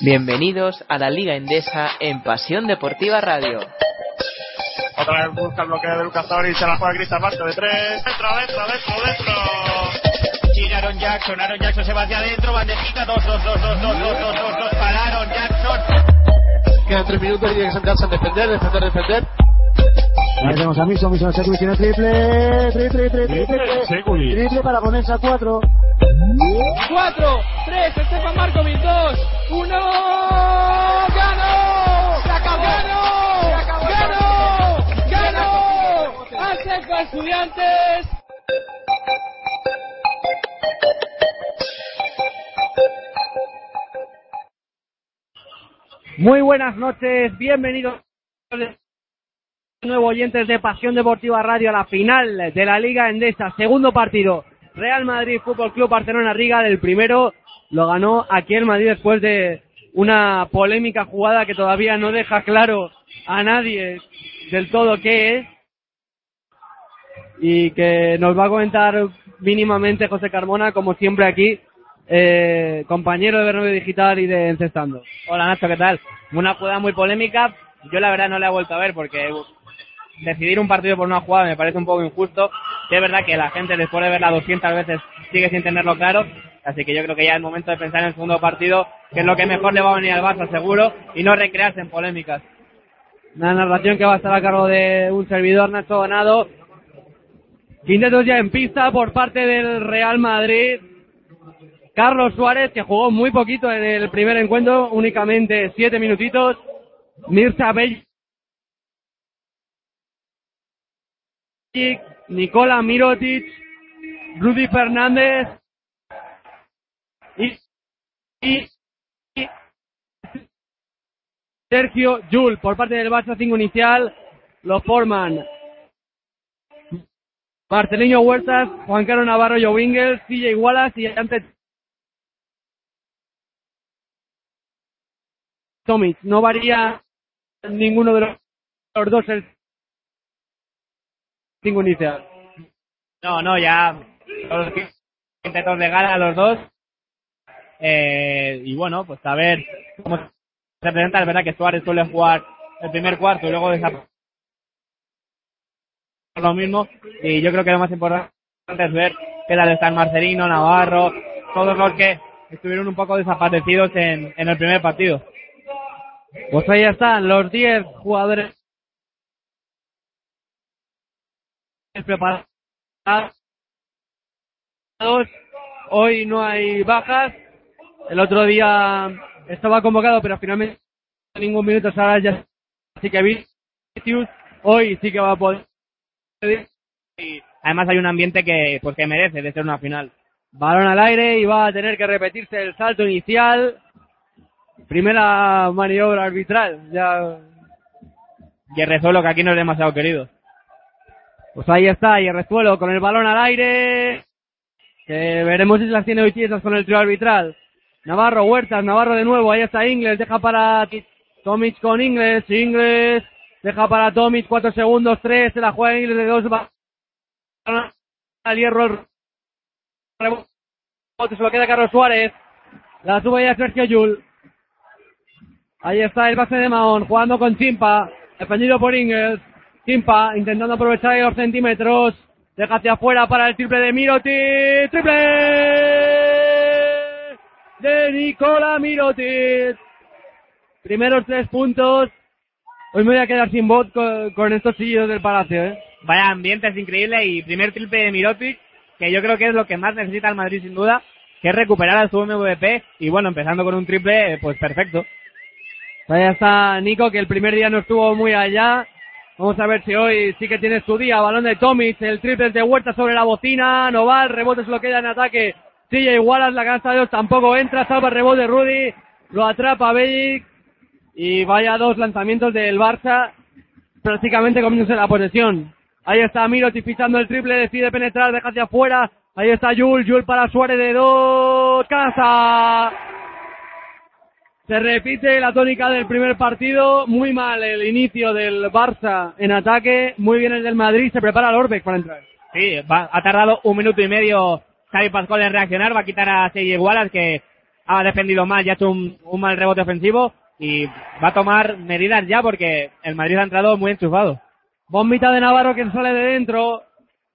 Bienvenidos a la Liga Endesa en Pasión Deportiva Radio. Otra vez busca el bloqueo de Lucas y se la juega Cristian Marco de tres. Dentro, dentro, dentro, dentro. Gira Aaron Jackson, Aaron Jackson se va hacia adentro, bandejita, dos, dos, dos, dos, dos, dos, dos, dos, dos para Aaron Jackson. Quedan tres minutos y tiene que sentarse a defender, defender, defender. Ahí tenemos a Miso, Miso Sekui tiene triple, triple, triple, triple, triple para ponerse a cuatro. 4, 3, Estefan Markovic, 2, 1, ¡ganó! ¡Se acabó! ¡Ganó! ¡Se acabó! ¡Ganó! ¡Ganó! ¡Aseco Estudiantes! Muy buenas noches, bienvenidos nuevo oyentes de Pasión Deportiva Radio a la final de la Liga Endesa, segundo partido. Real Madrid Fútbol Club Barcelona Riga del primero lo ganó aquí en Madrid después de una polémica jugada que todavía no deja claro a nadie del todo qué es y que nos va a comentar mínimamente José Carmona como siempre aquí eh, compañero de Bernabéu Digital y de Encestando. Hola Nacho, ¿qué tal? Una jugada muy polémica. Yo la verdad no la he vuelto a ver porque decidir un partido por una jugada me parece un poco injusto. Sí es verdad que la gente después de verla 200 veces sigue sin tenerlo claro. Así que yo creo que ya es el momento de pensar en el segundo partido, que es lo que mejor le va a venir al Barça seguro, y no recrearse en polémicas. Una narración que va a estar a cargo de un servidor, Nacho Donado. Quintetos ya en pista por parte del Real Madrid. Carlos Suárez, que jugó muy poquito en el primer encuentro, únicamente siete minutitos. Mirza Bellic, Nicola Mirotic, Rudy Fernández y, Sergio Yul por parte del Barça 5 inicial. Lo forman Marceliño Huertas, Juan Carlos Navarro, Joe Wingles, CJ Wallace y antes Tomic. No varía ninguno de los, los dos el 5 inicial. No, no, ya los intentos de gala a los dos. Eh, y bueno, pues a ver cómo se presenta. Es verdad que Suárez suele jugar el primer cuarto y luego desaparece lo mismo. Y yo creo que lo más importante es ver qué tal están Marcelino, Navarro, todos los que estuvieron un poco desaparecidos en, en el primer partido. Pues ahí están los 10 jugadores preparados. Hoy no hay bajas. El otro día estaba convocado, pero finalmente ningún minuto ahora ya así que Vinicius hoy sí que va a poder. Y además hay un ambiente que pues que merece de ser una final. Balón al aire y va a tener que repetirse el salto inicial. Primera maniobra arbitral. Ya Guerrezuelo que aquí no es demasiado querido. Pues ahí está, y Rezuelo con el balón al aire. Veremos si las tiene hoy tiesas con el trío arbitral. Navarro, Huertas, Navarro de nuevo, ahí está Ingles, deja para Tomic con Ingles, Ingles, deja para Tomic, cuatro segundos, tres, se la juega Ingles de dos, al hierro, se lo queda Carlos Suárez, la sube ya Sergio Yul. Ahí está el base de Mahón, jugando con Chimpa, defendido por Ingles, Chimpa intentando aprovechar los centímetros, deja hacia afuera para el triple de Mirotic, triple de Nicola Mirotic. Primeros tres puntos. Hoy me voy a quedar sin voz con, con estos sillos del Palacio, ¿eh? Vaya ambiente, es increíble y primer triple de Mirotic, que yo creo que es lo que más necesita el Madrid sin duda, que es recuperar a su MVP y bueno, empezando con un triple, pues perfecto. Ahí está Nico, que el primer día no estuvo muy allá. Vamos a ver si hoy sí que tiene su día. Balón de Tomic, el triple de Huerta sobre la bocina. No va, el rebote se lo queda en ataque TJ Wallace, la canasta de dos tampoco entra, salva el rebote Rudy, lo atrapa Bellic y vaya dos lanzamientos del Barça prácticamente comiéndose la posesión. Ahí está Mirotic pisando el triple, decide penetrar, deja hacia afuera. Ahí está Jul, Jul para Suárez de dos, casa. Se repite la tónica del primer partido, muy mal el inicio del Barça en ataque, muy bien el del Madrid, se prepara Lorbeck para entrar. Sí, va- ha tardado un minuto y medio Xavi Pascual en reaccionar, va a quitar a Sergio Wallace que ha defendido mal, ya ha hecho un, un mal rebote ofensivo y va a tomar medidas ya porque el Madrid ha entrado muy enchufado. Bombita de Navarro que sale de dentro.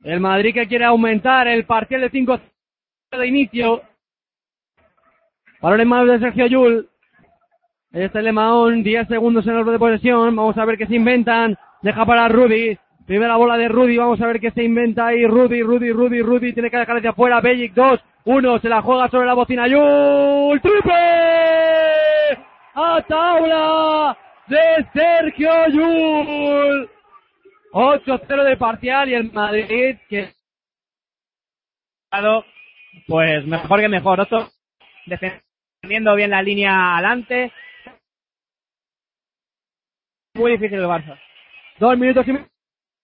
El Madrid que quiere aumentar el parcial de 5 de inicio. Balón en manos de Sergio Yul. Ahí está el Lemaón, 10 segundos en el de posesión. Vamos a ver qué se inventan. Deja para Rudy. Primera bola de Rudy. Vamos a ver qué se inventa ahí. Rudy, Rudy, Rudy, Rudy. Tiene que dejar hacia afuera. Bellic 2, 1. Se la juega sobre la bocina. Yul. ¡Triple! A tabla de Sergio Yul. 8-0 de parcial y el Madrid que Pues mejor que mejor. Otto defendiendo bien la línea adelante. Muy difícil el Barça. dos minutos y medio.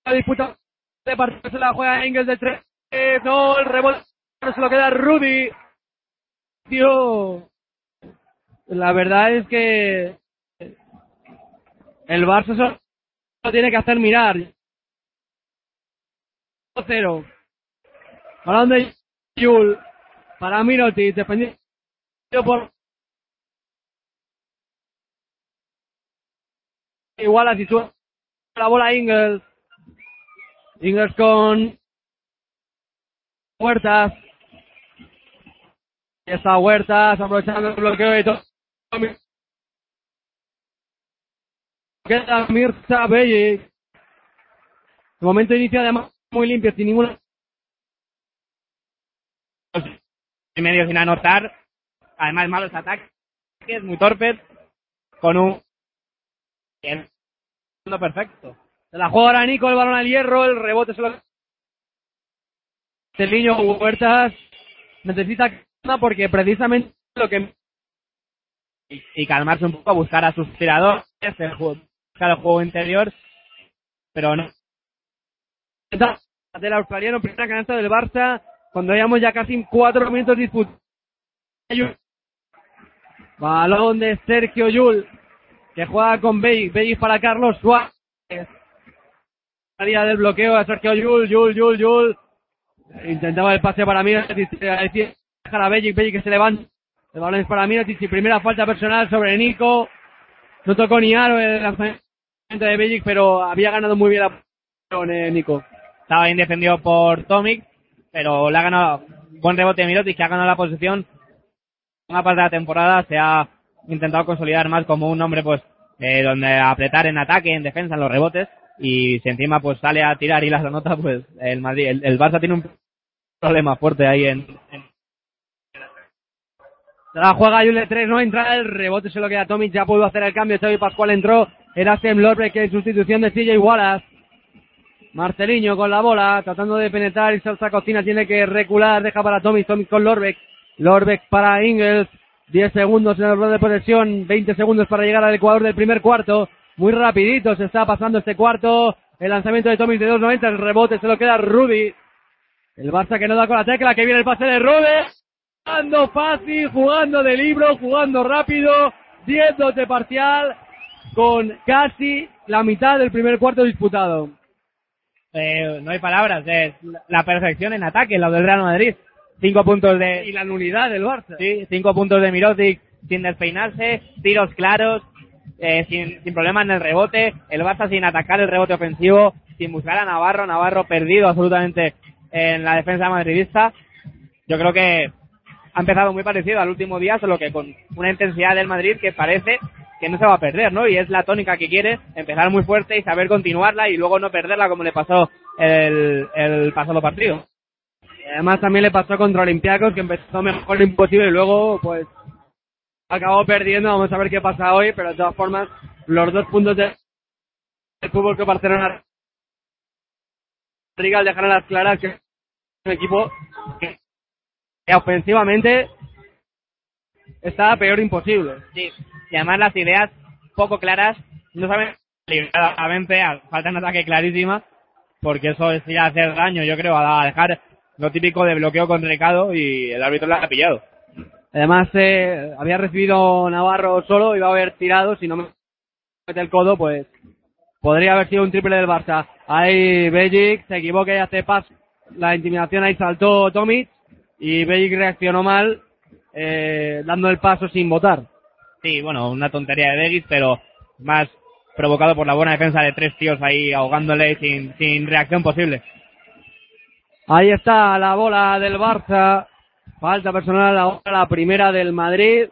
La disputa de partido se la juega Engels de tres. No el rebote se lo queda Rudy tío la verdad es que el Barça solo tiene que hacer mirar. 0 balón de Yul para Mirotic defendido por igual así suena la bola Ingles. Ingles con Huertas. Y está Huertas aprovechando el bloqueo de todo. Queda Mirza Bellic. El momento inicia además muy limpio, sin ninguna. y medio sin anotar. Además, malos ataques, muy torpes, con un segundo perfecto. Se la juega ahora Nico, el balón al hierro, el rebote se lo. El niño Huertas necesita calma porque precisamente lo que Y, calmarse un poco, buscar a sus tiradores, el juego, buscar el juego interior, pero no. del australiano, primera canasta del Barça, cuando llevamos ya casi cuatro minutos disputados. Balón de Sergio Yul, que juega con Bellic, Bellic para Carlos Suárez. Salida del bloqueo a Sergio Yul, Yul, Yul, Yul. Intentaba el pase para decía dejar a Bellic, Bellic que se levanta. El balón es para y primera falta personal sobre Nico. No tocó ni aro el lanzamiento de Bellic, pero había ganado muy bien la posición, eh, Nico. Estaba bien defendido por Tomic, pero le ha ganado buen rebote de Mirotic, que ha ganado la posición. Una parte de la temporada se ha intentado consolidar más como un hombre, pues, eh, donde apretar en ataque, en defensa, en los rebotes. Y si encima, pues, sale a tirar y las anota, pues, el el, Barça tiene un problema fuerte ahí en, la juega Yule 3, no entra el rebote, se lo queda Tomic, ya pudo hacer el cambio, Xavi Pascual entró, era Sem en sustitución de CJ Wallace. Marceliño con la bola, tratando de penetrar y Salsa Cocina tiene que recular, deja para Tomic, Tomic con Lorbeck, Lorbeck para Ingles, 10 segundos en el rol de posesión, 20 segundos para llegar al Ecuador del primer cuarto, muy rapidito se está pasando este cuarto, el lanzamiento de Tomic de 2.90, el rebote se lo queda Rudy, el Barça que no da con la tecla, que viene el pase de Rudy, jugando fácil, jugando de libro, jugando rápido, 10 de parcial, con casi la mitad del primer cuarto disputado. eh, no hay palabras, es la perfección en ataque, la del Real Madrid. Cinco puntos de, Y la nulidad del Barça. Sí, cinco puntos de Mirotic sin despeinarse, tiros claros, eh, sin, sin problema en el rebote, el Barça sin atacar el rebote ofensivo, sin buscar a Navarro, Navarro perdido absolutamente en la defensa madridista. Yo creo que ha empezado muy parecido al último día, solo que con una intensidad del Madrid que parece que no se va a perder, ¿no? Y es la tónica que quiere, empezar muy fuerte y saber continuarla y luego no perderla como le pasó el, el pasado partido. Además también le pasó contra Olympiacos, que empezó mejor imposible y luego pues acabó perdiendo. Vamos a ver qué pasa hoy, pero de todas formas los dos puntos de- fútbol que Barcelona Riga al dejar a las claras que es un equipo que ofensivamente está peor imposible. Sí, y además las ideas poco claras, no saben liberadamente, falta un ataque clarísima, porque eso es a hacer daño, yo creo, a dejar lo típico de bloqueo con recado y el árbitro la ha pillado. Además, eh, había recibido Navarro solo, iba a haber tirado, si no me mete el codo, pues podría haber sido un triple del Barça. Ahí Bellic se equivoca y hace paso. La intimidación ahí saltó Tomic y Bellic reaccionó mal, eh, dando el paso sin votar. Sí, bueno, una tontería de Bellic, pero más provocado por la buena defensa de tres tíos ahí ahogándole sin, sin reacción posible. Ahí está la bola del Barça. Falta personal ahora la primera del Madrid.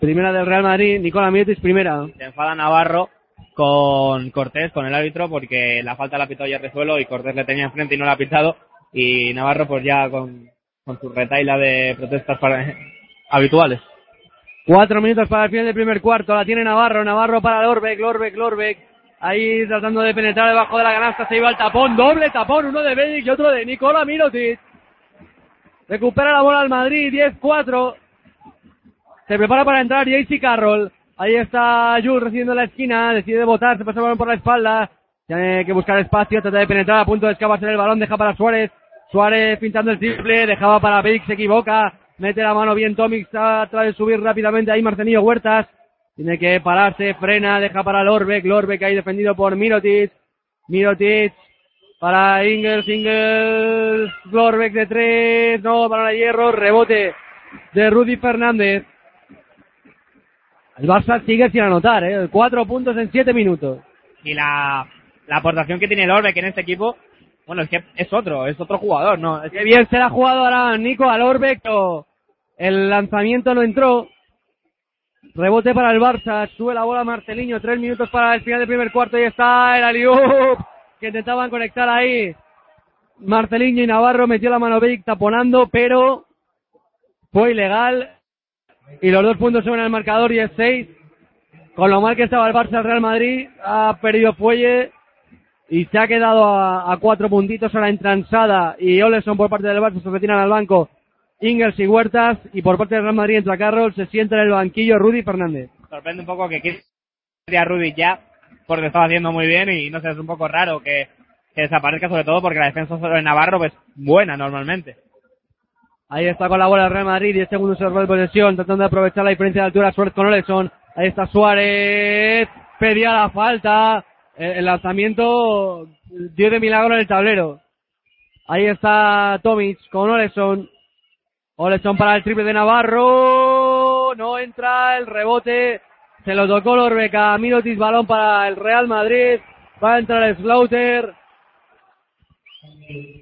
Primera del Real Madrid. Nicola Mietis, primera. Se enfada Navarro con Cortés, con el árbitro, porque la falta la pitó ya de suelo y Cortés le tenía enfrente y no la ha pitado. Y Navarro pues ya con, con su retaila de protestas para, habituales. Cuatro minutos para el final del primer cuarto. La tiene Navarro. Navarro para Lorbeck, Lorbeck, Lorbeck. Ahí tratando de penetrar debajo de la canasta. Se iba al tapón. Doble tapón. Uno de Bellic y otro de Nicola Mirotic. Recupera la bola al Madrid. 10-4. Se prepara para entrar JC Carroll. Ahí está Jules recibiendo la esquina. Decide botar. Se pasa el balón por la espalda. Tiene que buscar espacio. Trata de penetrar a punto de escaparse el balón. Deja para Suárez. Suárez pintando el triple. Dejaba para Bellic. Se equivoca. Mete la mano bien Tomic, trata de subir rápidamente ahí Marcelino Huertas. Tiene que pararse, frena, deja para Lorbeck, Lorbeck ahí defendido por Mirotic. Mirotic para Ingles, Ingles, Lorbeck de tres, no, para la hierro, rebote de Rudy Fernández. El Barça sigue sin anotar, ¿eh? Cuatro puntos en siete minutos. Y la, la aportación que tiene Lorbeck en este equipo bueno, es que es otro, es otro jugador, ¿no? Es que bien se la ha jugado ahora Nico al pero el lanzamiento no entró. Rebote para el Barça, sube la bola Marceliño, tres minutos para el final del primer cuarto y está el Aliup que intentaban conectar ahí. Marceliño y Navarro metió la mano Big taponando, pero fue ilegal. Y los dos puntos suben al marcador y es seis. Con lo mal que estaba el Barça, el Real Madrid ha perdido fuelle y se ha quedado a, cuatro puntitos. Ahora entransada y Oleson por parte del Barça se retiran al banco. Ingers y Huertas y por parte del Real Madrid entra Carroll, se sienta en el banquillo Rudy Fernández. Sorprende un poco que quiera a Rudy ya porque estaba haciendo muy bien y no sé, es un poco raro que, desaparezca sobre todo porque la defensa de Navarro pues buena normalmente. Ahí está con la bola el Real Madrid, 10 segundos de posesión, tratando de aprovechar la diferencia de altura, Suárez con Oleson. Ahí está Suárez, pedía la falta, el lanzamiento dio de milagro en el tablero. Ahí está Tomic con Oleson. Oleson para el triple de Navarro. No entra el rebote. Se lo tocó Lorbeca. Mirotis balón para el Real Madrid. Va a entrar el Slaughter.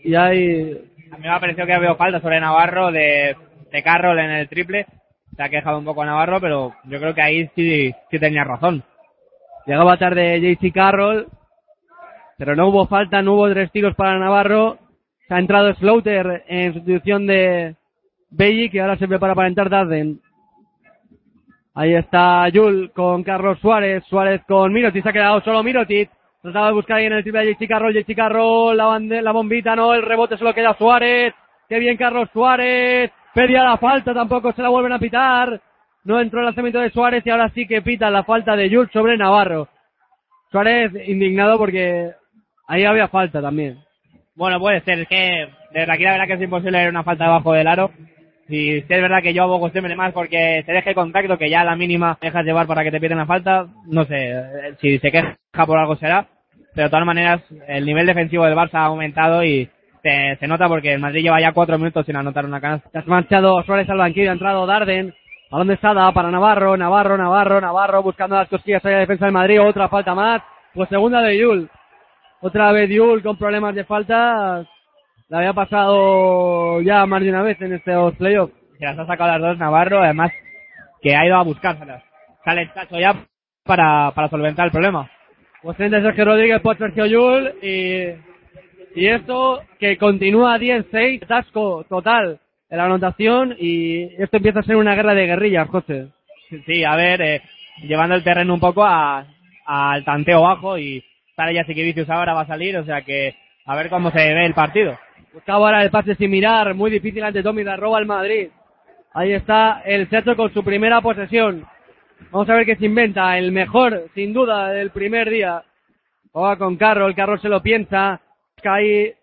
Y ahí. A mí me ha parecido que había falta sobre Navarro de, de Carroll en el triple. Se ha quejado un poco a Navarro, pero yo creo que ahí sí, sí tenía razón. Llegaba tarde JC Carroll, pero no hubo falta, no hubo tres tiros para Navarro. Se ha entrado Slaughter en sustitución de Belli, que ahora se prepara para entrar Darden. Ahí está Yul con Carlos Suárez, Suárez con Mirotic, se ha quedado solo Mirotic. Trataba de buscar ahí en el triple de JC Carroll, la, la bombita, no, el rebote se lo queda Suárez. Qué bien Carlos Suárez. Pedía la falta, tampoco se la vuelven a pitar. No entró el lanzamiento de Suárez y ahora sí que pita la falta de Jules sobre Navarro. Suárez indignado porque ahí había falta también. Bueno, puede ser, que desde aquí la verdad que es imposible ver una falta debajo del aro. Si es verdad que yo abogo siempre más porque se deje contacto, que ya a la mínima dejas llevar para que te piden la falta, no sé, si se queja por algo será. Pero de todas maneras, el nivel defensivo del Barça ha aumentado y se, se nota porque el Madrid lleva ya cuatro minutos sin anotar una canasta. Has marchado Suárez al banquillo, ha entrado Darden. Balón de Sada para Navarro, Navarro, Navarro, Navarro, buscando las cosquillas de defensa del Madrid, otra falta más. Pues segunda de Yul. Otra vez Yul con problemas de falta. La había pasado ya más de una vez en estos playoffs. Se las ha sacado las dos Navarro, además que ha ido a buscárselas. Sale el tacho ya para, para solventar el problema. Pues frente Sergio Rodríguez por Sergio Yul y, y esto que continúa 10-6, tasco total en la anotación y esto empieza a ser una guerra de guerrillas, José. Sí, a ver, eh, llevando el terreno un poco al tanteo bajo y sale ya Vicius ahora va a salir, o sea que a ver cómo se ve el partido. Buscaba ahora el pase sin mirar, muy difícil ante Tommy, la roba Madrid. Ahí está el Checho con su primera posesión. Vamos a ver qué se inventa. El mejor, sin duda, del primer día. Juega con Carroll, Carroll se lo piensa. Cae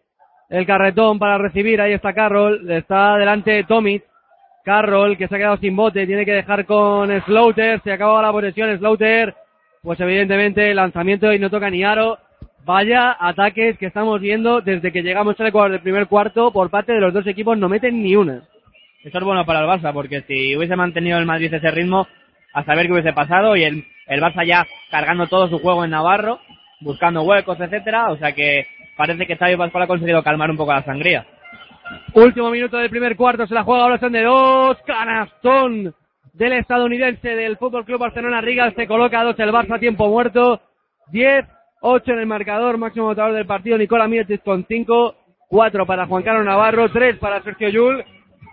el carretón para recibir. Ahí está Carroll. Está delante Tommy. Carroll que se ha quedado sin bote. Tiene que dejar con Slaughter. Se acaba la posesión. Slaughter. Pues evidentemente lanzamiento y no toca ni aro. Vaya ataques que estamos viendo desde que llegamos al Ecuador del primer cuarto por parte de los dos equipos. No meten ni una. Eso es bueno para el Barça porque si hubiese mantenido el Madrid ese ritmo, a saber qué hubiese pasado y el, el Barça ya cargando todo su juego en Navarro, buscando huecos, etcétera, o sea que parece que Xavi Pascual ha conseguido calmar un poco la sangría. Último minuto del primer cuarto, se la juega ahora son de dos, canastón del estadounidense del Fútbol Club Barcelona Riga, se coloca a dos el Barça tiempo muerto, 10, 8 en el marcador, máximo votador del partido Nicola Miretis con 5, 4 para Juan Carlos Navarro, 3 para Sergio Yul,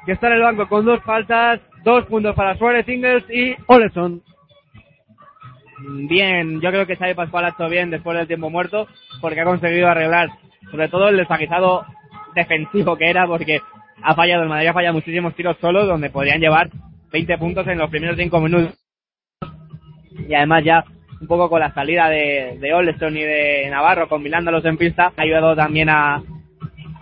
que está en el banco con dos faltas, dos puntos para Suárez Ingles y Oleson. Bien, yo creo que Xavi Pascual ha hecho bien después del tiempo muerto porque ha conseguido arreglar sobre todo el desaguisado defensivo que era porque ha fallado, el Madrid ha fallado muchísimos tiros solos donde podrían llevar 20 puntos en los primeros 5 minutos. Y además ya un poco con la salida de, de Oleson y de Navarro combinándolos en pista ha ayudado también a,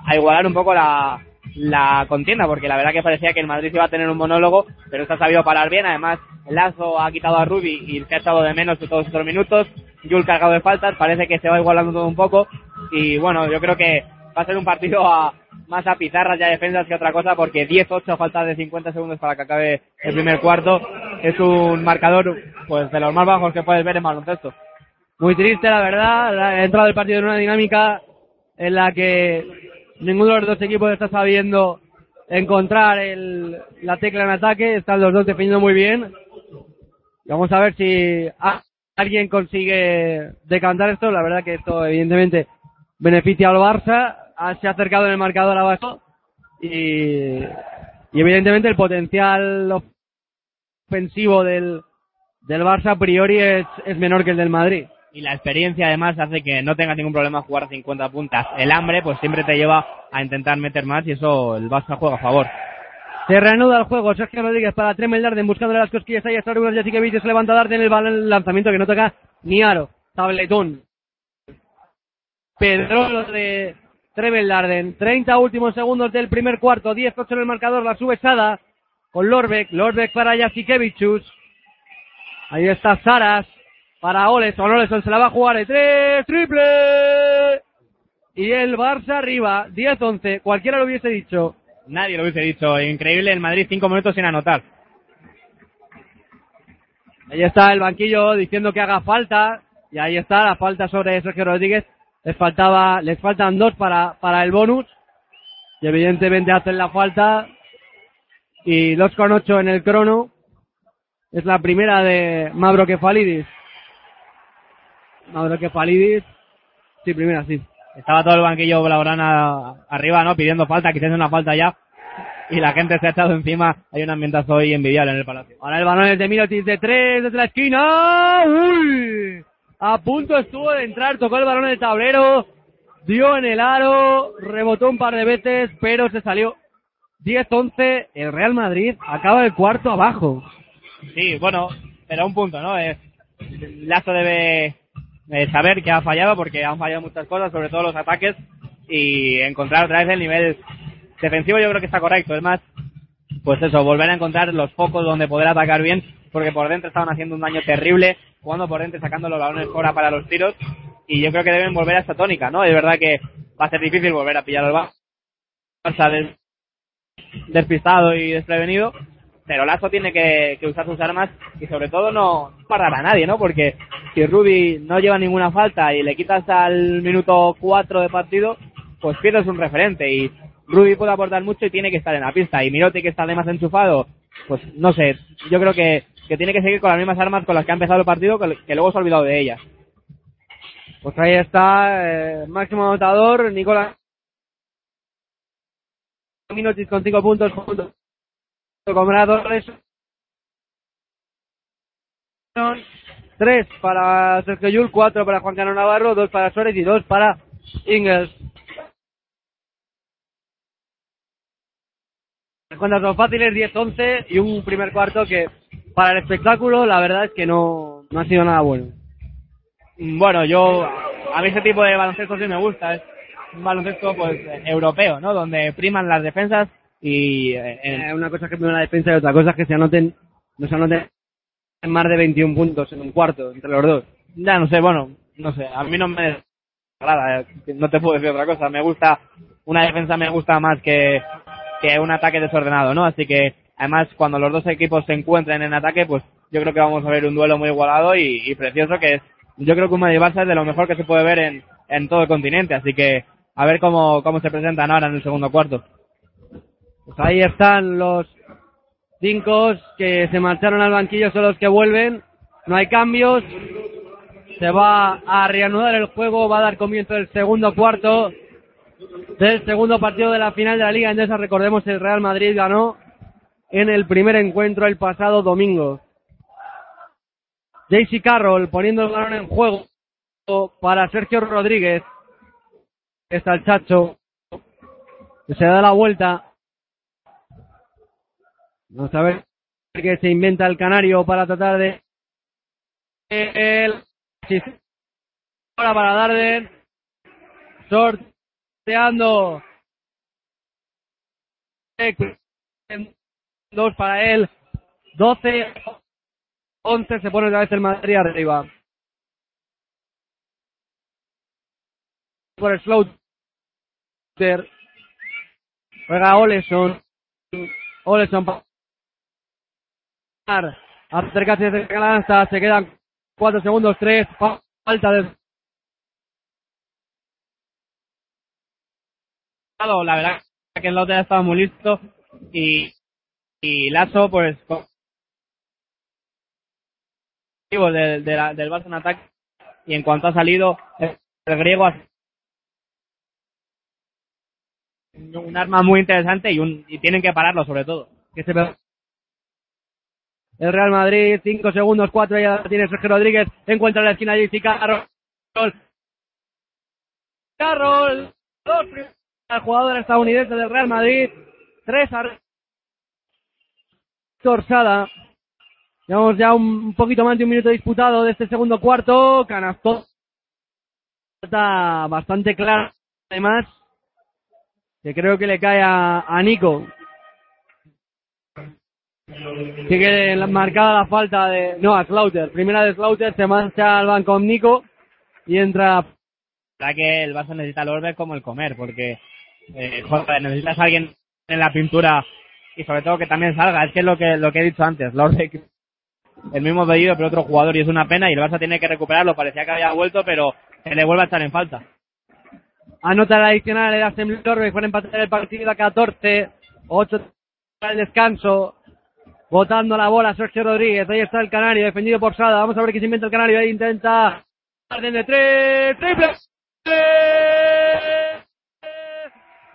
a igualar un poco la, la contienda, porque la verdad que parecía que el Madrid iba a tener un monólogo, pero se ha sabido parar bien. Además, Lazo ha quitado a Rubi y se ha echado de menos de todos estos minutos. Yul cargado de faltas, parece que se va igualando todo un poco. Y bueno, yo creo que va a ser un partido a, más a pizarras y a defensas que otra cosa, porque 10-8 falta de 50 segundos para que acabe el primer cuarto. Es un marcador pues de los más bajos que puedes ver en baloncesto. Muy triste, la verdad. Ha entrado el partido en una dinámica en la que ninguno de los dos equipos está sabiendo encontrar el, la tecla en ataque. Están los dos defendiendo muy bien. Y vamos a ver si alguien consigue decantar esto. La verdad que esto evidentemente beneficia al Barça. Se ha acercado en el marcador abajo. Y, y evidentemente el potencial ofensivo del, del Barça a priori es, es menor que el del Madrid y la experiencia además hace que no tengas ningún problema jugar 50 puntas. El hambre pues siempre te lleva a intentar meter más y eso el Barça juega a favor. Se reanuda el juego. Sergio Rodríguez para Tremel Darden buscando las cosquillas. Ahí está Rubens Jacikevich. Se levanta Darden el, el lanzamiento que no toca ni aro. Tabletón. Pedro de Tremel Darden. 30 últimos segundos del primer cuarto. 10-8 en el marcador. La sube Sada con Lorbeck. Lorbeck para Jacikevichus. Ahí está Saras para Oleson. Oleson se la va a jugar de tres, triple. Y el Barça arriba, 10-11. Cualquiera lo hubiese dicho. Nadie lo hubiese dicho. Increíble el Madrid, cinco minutos sin anotar. Ahí está el banquillo diciendo que haga falta. Y ahí está la falta sobre Sergio Rodríguez. Les faltaba, les faltan dos para, para el bonus. Y evidentemente hacen la falta. Y dos con ocho en el crono. Es la primera de Mavro Kefalidis. Mavro Kefalidis. Sí, primera, sí. Estaba todo el banquillo blaugrana arriba, ¿no? Pidiendo falta, quizás una falta ya. Y la gente se ha echado encima. Hay un ambientazo hoy envidiable en el palacio. Ahora el balón es de Mirotic de tres desde la esquina. ¡Uy! A punto estuvo de entrar, tocó el balón en el tablero. Dio en el aro, rebotó un par de veces, pero se salió. 10-11, el Real Madrid acaba el cuarto abajo. Sí, bueno, pero un punto, ¿no? Eh, Lazo debe eh, saber que ha fallado porque han fallado muchas cosas, sobre todo los ataques, y encontrar otra vez el nivel defensivo yo creo que está correcto. Es más, pues eso, volver a encontrar los focos donde poder atacar bien, porque por dentro estaban haciendo un daño terrible, jugando por dentro, sacando los balones fuera para los tiros, y yo creo que deben volver a esta tónica, ¿no? Es verdad que va a ser difícil volver a pillar al Barça des- despistado y desprevenido, pero Lazo tiene que, que usar sus armas y sobre todo no parar a nadie, ¿no? Porque si Ruby no lleva ninguna falta y le quitas al minuto 4 de partido, pues pierdes un referente y Ruby puede aportar mucho y tiene que estar en la pista. Y Mirote que está además enchufado, pues no sé, yo creo que, que tiene que seguir con las mismas armas con las que ha empezado el partido, que, luego se ha olvidado de ellas. Pues ahí está, eh, máximo anotador, Nicolás Minotis con 5 puntos junto con Bradores. 3 para Sergio Yul, 4 para Juan Cano Navarro, 2 para Suárez y 2 para Ingles. Son fáciles, 10-11 y un primer cuarto que para el espectáculo la verdad es que no, no ha sido nada bueno. Bueno, yo, a mí ese tipo de baloncesto sí me gusta, es un baloncesto pues europeo, ¿no? Donde priman las defensas y eh, Eh, una cosa es que prima la defensa y otra cosa es que se anoten, no se anoten más de 21 puntos en un cuarto entre los dos. ya no sé, bueno, no sé, a mí no me agrada, eh, no te puedo decir otra cosa, me gusta, una defensa me gusta más que, que un ataque desordenado, ¿no? Así que, además, cuando los dos equipos se encuentren en ataque, pues yo creo que vamos a ver un duelo muy igualado y, precioso, que es, yo creo que un Madrid Barça es de lo mejor que se puede ver en, en todo el continente, así que, a ver cómo, cómo se presentan ahora en el segundo cuarto. Pues ahí están los cinco que se marcharon al banquillo, son los que vuelven. No hay cambios. Se va a reanudar el juego, va a dar comienzo el segundo cuarto del segundo partido de la final de la Liga Endesa. Recordemos, el Real Madrid ganó en el primer encuentro el pasado domingo. JC Carroll poniendo el balón en juego para Sergio Rodríguez. Está el Chacho. Se da la vuelta. Vamos a ver qué se inventa el canario para tratar de. El. Ahora para Darden. Sorteando. Dos para él. 12. 11 se pone otra vez el Madrid arriba. Por el Slaughter. Juega Oleson. Oleson para acercarse de lanza, se quedan 4 segundos, 3, falta de La verdad que el lote ha estado muy listo y, y Lazo, pues, con- del, de la- del Barça en ataque y en cuanto ha salido el, griego ha un arma muy interesante y, un, y tienen que pararlo sobre todo. el Real Madrid, 5 segundos, 4, ya tiene Sergio Rodríguez, encuentra en la esquina JC Carroll. Carroll, dos al jugador estadounidense del Real Madrid, 3 a Torsada. Llevamos ya un, poquito más de un minuto disputado de este segundo cuarto, canasto está bastante claro, además, que creo que le cae a, a Nico. Sigue marcada la falta de. No, a Slaughter. Primera de Slaughter, se marcha al banco Nico y entra. La que el Barça necesita el orbe como el comer, porque eh, joder, necesitas a alguien en la pintura y sobre todo que también salga. Es que es lo que lo que he dicho antes, Lorde, el mismo pedido pero otro jugador y es una pena y el Barça tiene que recuperarlo. Parecía que había vuelto, pero se le vuelve a echar en falta. Anota el adicional el Assembly Torbe para empatar el partido a 14. 8 para el descanso. Botando la bola Sergio Rodríguez. Ahí está el Canario, defendido por Sada. Vamos a ver qué se inventa el Canario. Ahí intenta. Arden de tres. Triple.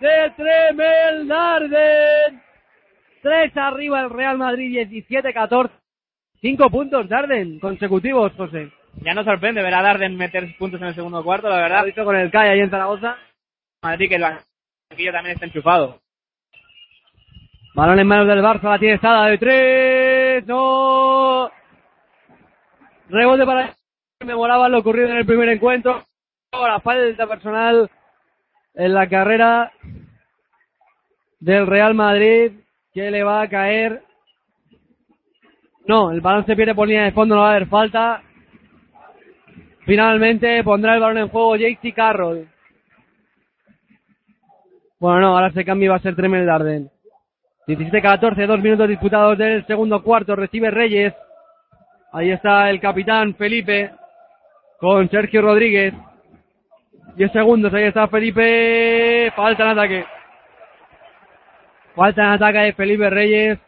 De Tremel Darden. Tres arriba el Real Madrid. 17-14. Cinco puntos Darden consecutivos, José. Ya no sorprende ver a Darden meter puntos en el segundo cuarto, la verdad. Lo hizo con el CAI ahí en Zaragoza. Madrid que el banquillo también está enchufado. Balón en manos del Barça, la tiene Sada de tres, no. Rebote para me molaba lo ocurrido en el primer encuentro. Ahora falta personal en la carrera del Real Madrid que le va a caer. No, el balón se pierde por línea de fondo, no va a haber falta. Finalmente pondrá el balón en juego JC Carroll. Bueno, no, ahora se cambia y va a ser Tremel Darden. 17-14, dos minutos disputados del segundo cuarto. Recibe Reyes. Ahí está el capitán Felipe con Sergio Rodríguez. 10 segundos, ahí está Felipe. Falta en ataque. Falta en ataque de Felipe Reyes.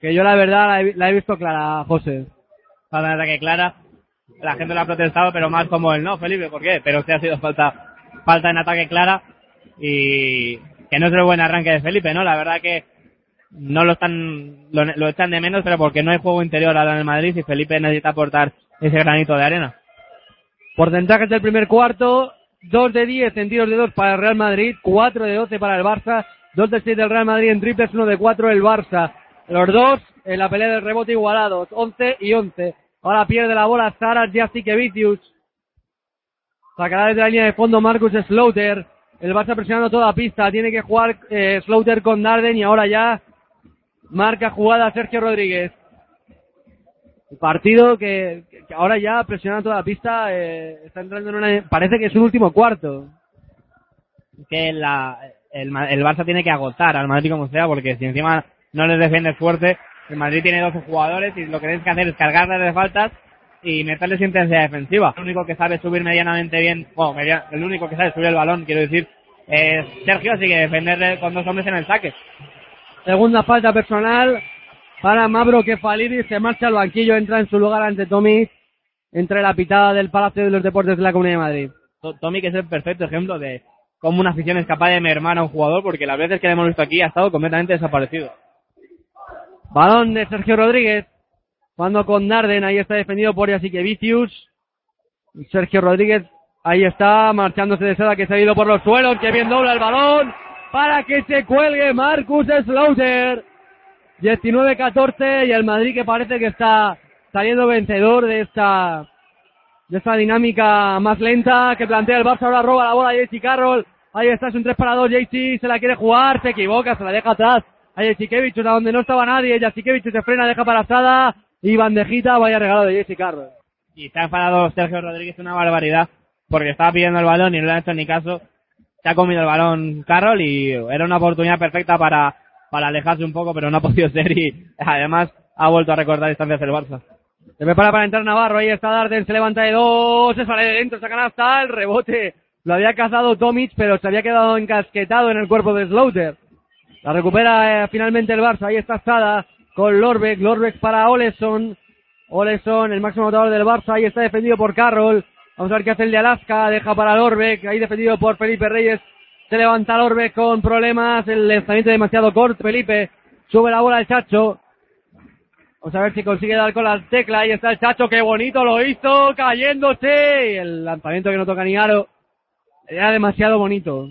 Que yo la verdad la he, visto clara, José. Falta de ataque clara. La gente lo ha protestado, pero más como él, ¿no, Felipe? ¿Por qué? Pero sí ha sido falta, falta en ataque clara y que no es el buen arranque de Felipe, ¿no? La verdad que no lo están, lo, lo echan de menos, pero porque no hay juego interior ahora en el Madrid y Felipe necesita aportar ese granito de arena. Porcentajes del primer cuarto, 2 de 10 en tiros de 2 para el Real Madrid, 4 de 12 para el Barça, 2 de 6 del Real Madrid en triples, 1 de 4 el Barça. Los dos en la pelea del rebote igualados, 11 y 11. Ahora pierde la bola Saras Jastikevicius. Sacará desde la línea de fondo Marcus Slaughter. El Barça presionando toda pista. Tiene que jugar eh, Slaughter con Darden y ahora ya marca jugada Sergio Rodríguez. El partido que, que ahora ya presionando toda la pista eh, está entrando en una... Parece que es un último cuarto. Que la, el, el Barça tiene que agotar al Madrid como sea, porque si encima no les defiendes fuerte, el Madrid tiene 12 jugadores y lo que tienes que hacer es cargarles de faltas y meterles intensidad defensiva. El único que sabe subir medianamente bien, bueno, media, el único que sabe subir el balón, quiero decir, es Sergio, así que defenderle con dos hombres en el saque. Segunda falta personal para Mabro Kefaliri, se marcha al banquillo, entra en su lugar ante Tommy, entre la pitada del Palacio de los Deportes de la Comunidad de Madrid. Tommy que es el perfecto ejemplo de cómo una afición es capaz de mermar a un jugador, porque las veces que le hemos visto aquí ha estado completamente desaparecido. Balón de Sergio Rodríguez. Cuando con Darden, ahí está defendido por Vicius. Sergio Rodríguez, ahí está, marchándose de seda que se ha ido por los suelos, que bien dobla el balón, para que se cuelgue Marcus Slaughter. 19-14 y el Madrid que parece que está saliendo vencedor de esta de esta dinámica más lenta que plantea el Barça. Ahora roba la bola JC Carroll. Ahí está, es un 3 para 2. JC se la quiere jugar, se equivoca, se la deja atrás. Ahí Jasikevich, a donde no estaba nadie. Jasikevich se frena, deja para Sada. Y bandejita, vaya regalo de Jesse Carroll. Y está enfadado Sergio Rodríguez una barbaridad porque estaba pidiendo el balón y no le ha hecho ni caso. Se ha comido el balón Carroll y era una oportunidad perfecta para, para alejarse un poco, pero no ha podido ser y además ha vuelto a recordar distancias del Barça. Se prepara para entrar Navarro, ahí está Darden, se levanta de dos, se sale de dentro, sacan hasta el rebote. Lo había cazado Tomic, pero se había quedado encasquetado en el cuerpo de Slaughter. La recupera eh, finalmente el Barça. Ahí está Sada con Lorbeck. Lorbeck para Oleson. Oleson, el máximo anotador del Barça. Ahí está defendido por Carroll. Vamos a ver qué hace el de Alaska. Deja para Lorbeck. Ahí defendido por Felipe Reyes. Se levanta Lorbeck con problemas. El lanzamiento demasiado corto. Felipe sube la bola al Chacho. Vamos a ver si consigue dar con la tecla. Ahí está el Chacho. Qué bonito lo hizo. Cayéndose. Y el lanzamiento que no toca ni aro. Era demasiado bonito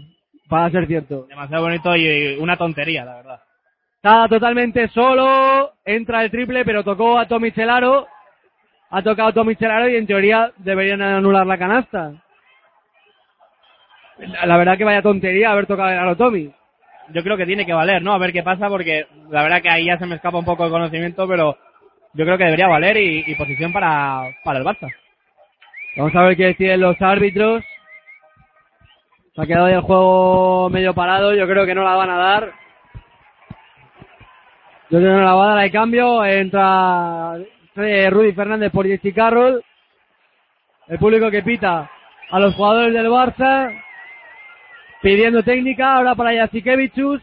para ser cierto. Demasiado bonito y una tontería, la verdad. Está totalmente solo, entra el triple, pero tocó a Tommy Celaro. Ha tocado a Tommy Celaro y en teoría deberían anular la canasta. La verdad que vaya tontería haber tocado a Tommy. Yo creo que tiene que valer, ¿no? A ver qué pasa, porque la verdad que ahí ya se me escapa un poco el conocimiento, pero yo creo que debería valer y, y posición para, para el Barça. Vamos a ver qué deciden los árbitros. Se ha quedado el juego medio parado. Yo creo que no la van a dar. Yo creo que no la va a dar. Hay cambio. Entra eh, Rudy Fernández por Jesse Carroll. El público que pita a los jugadores del Barça. Pidiendo técnica. Ahora para Jasikevichus.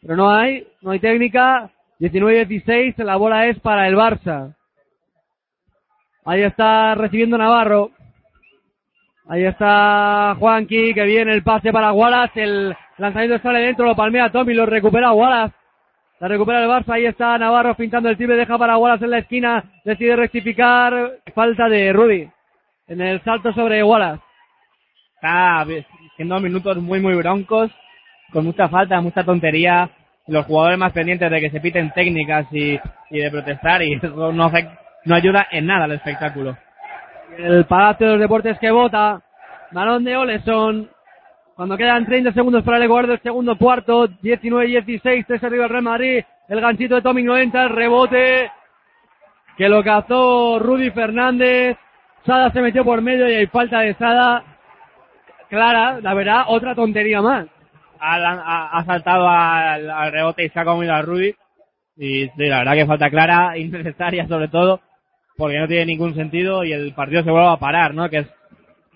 Pero no hay. No hay técnica. 19-16. La bola es para el Barça. Ahí está recibiendo Navarro. Ahí está Juanqui, que viene el pase para Wallace, el lanzamiento sale dentro, lo palmea Tommy, lo recupera Wallace. La recupera el Barça, ahí está Navarro pintando el triple, deja para Wallace en la esquina, decide rectificar, falta de Rudy en el salto sobre Wallace. Está siendo minutos muy muy broncos, con mucha falta, mucha tontería, los jugadores más pendientes de que se piten técnicas y, y de protestar y eso no, no ayuda en nada al espectáculo. El Palacio de los Deportes que vota. Balón de Oleson. Cuando quedan 30 segundos para el Ecuador del segundo cuarto. 19-16. 3 arriba el Real Madrid. El ganchito de Tommy no entra. El rebote. Que lo cazó Rudy Fernández. Sada se metió por medio y hay falta de Sada. Clara, la verdad, otra tontería más. Ha, saltado al, rebote y se ha comido a Rudy. Y sí, la verdad que falta clara, innecesaria sobre todo porque no tiene ningún sentido y el partido se vuelve a parar, ¿no? Que es,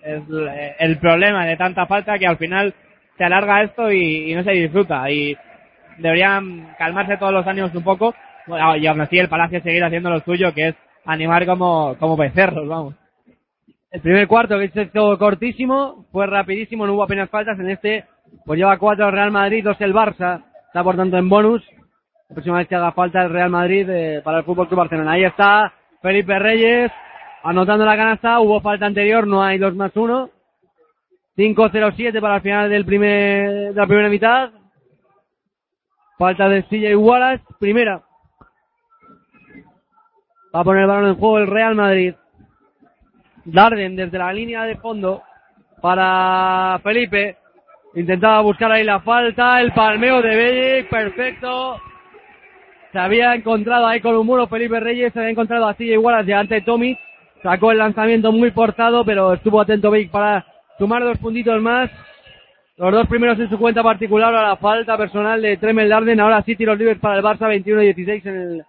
es el problema de tanta falta que al final se alarga esto y, no se disfruta y deberían calmarse todos los años un poco y aún así el Palacio seguir haciendo lo suyo que es animar como, como becerros, vamos. El primer cuarto que es cortísimo, fue rapidísimo, no hubo apenas faltas, en este pues lleva cuatro el Real Madrid, dos el Barça, está por tanto en bonus, la próxima vez que haga falta el Real Madrid eh, para el Fútbol Club Barcelona. Ahí está Felipe Reyes anotando la canasta, hubo falta anterior, no hay 2 más 1. 5-0-7 para el final del primer, de la primera mitad. Falta de Silla Wallace, primera. Va a poner el balón en juego el Real Madrid. Darden desde la línea de fondo para Felipe. Intentaba buscar ahí la falta, el palmeo de Bellic, perfecto. Se había encontrado ahí con un muro Felipe Reyes, se había encontrado así igual de ante Tommy. Sacó el lanzamiento muy forzado, pero estuvo atento Bellic para sumar dos puntitos más. Los dos primeros en su cuenta particular a la falta personal de Tremel Darden. Ahora sí tiros libres para el Barça 21-16 en el,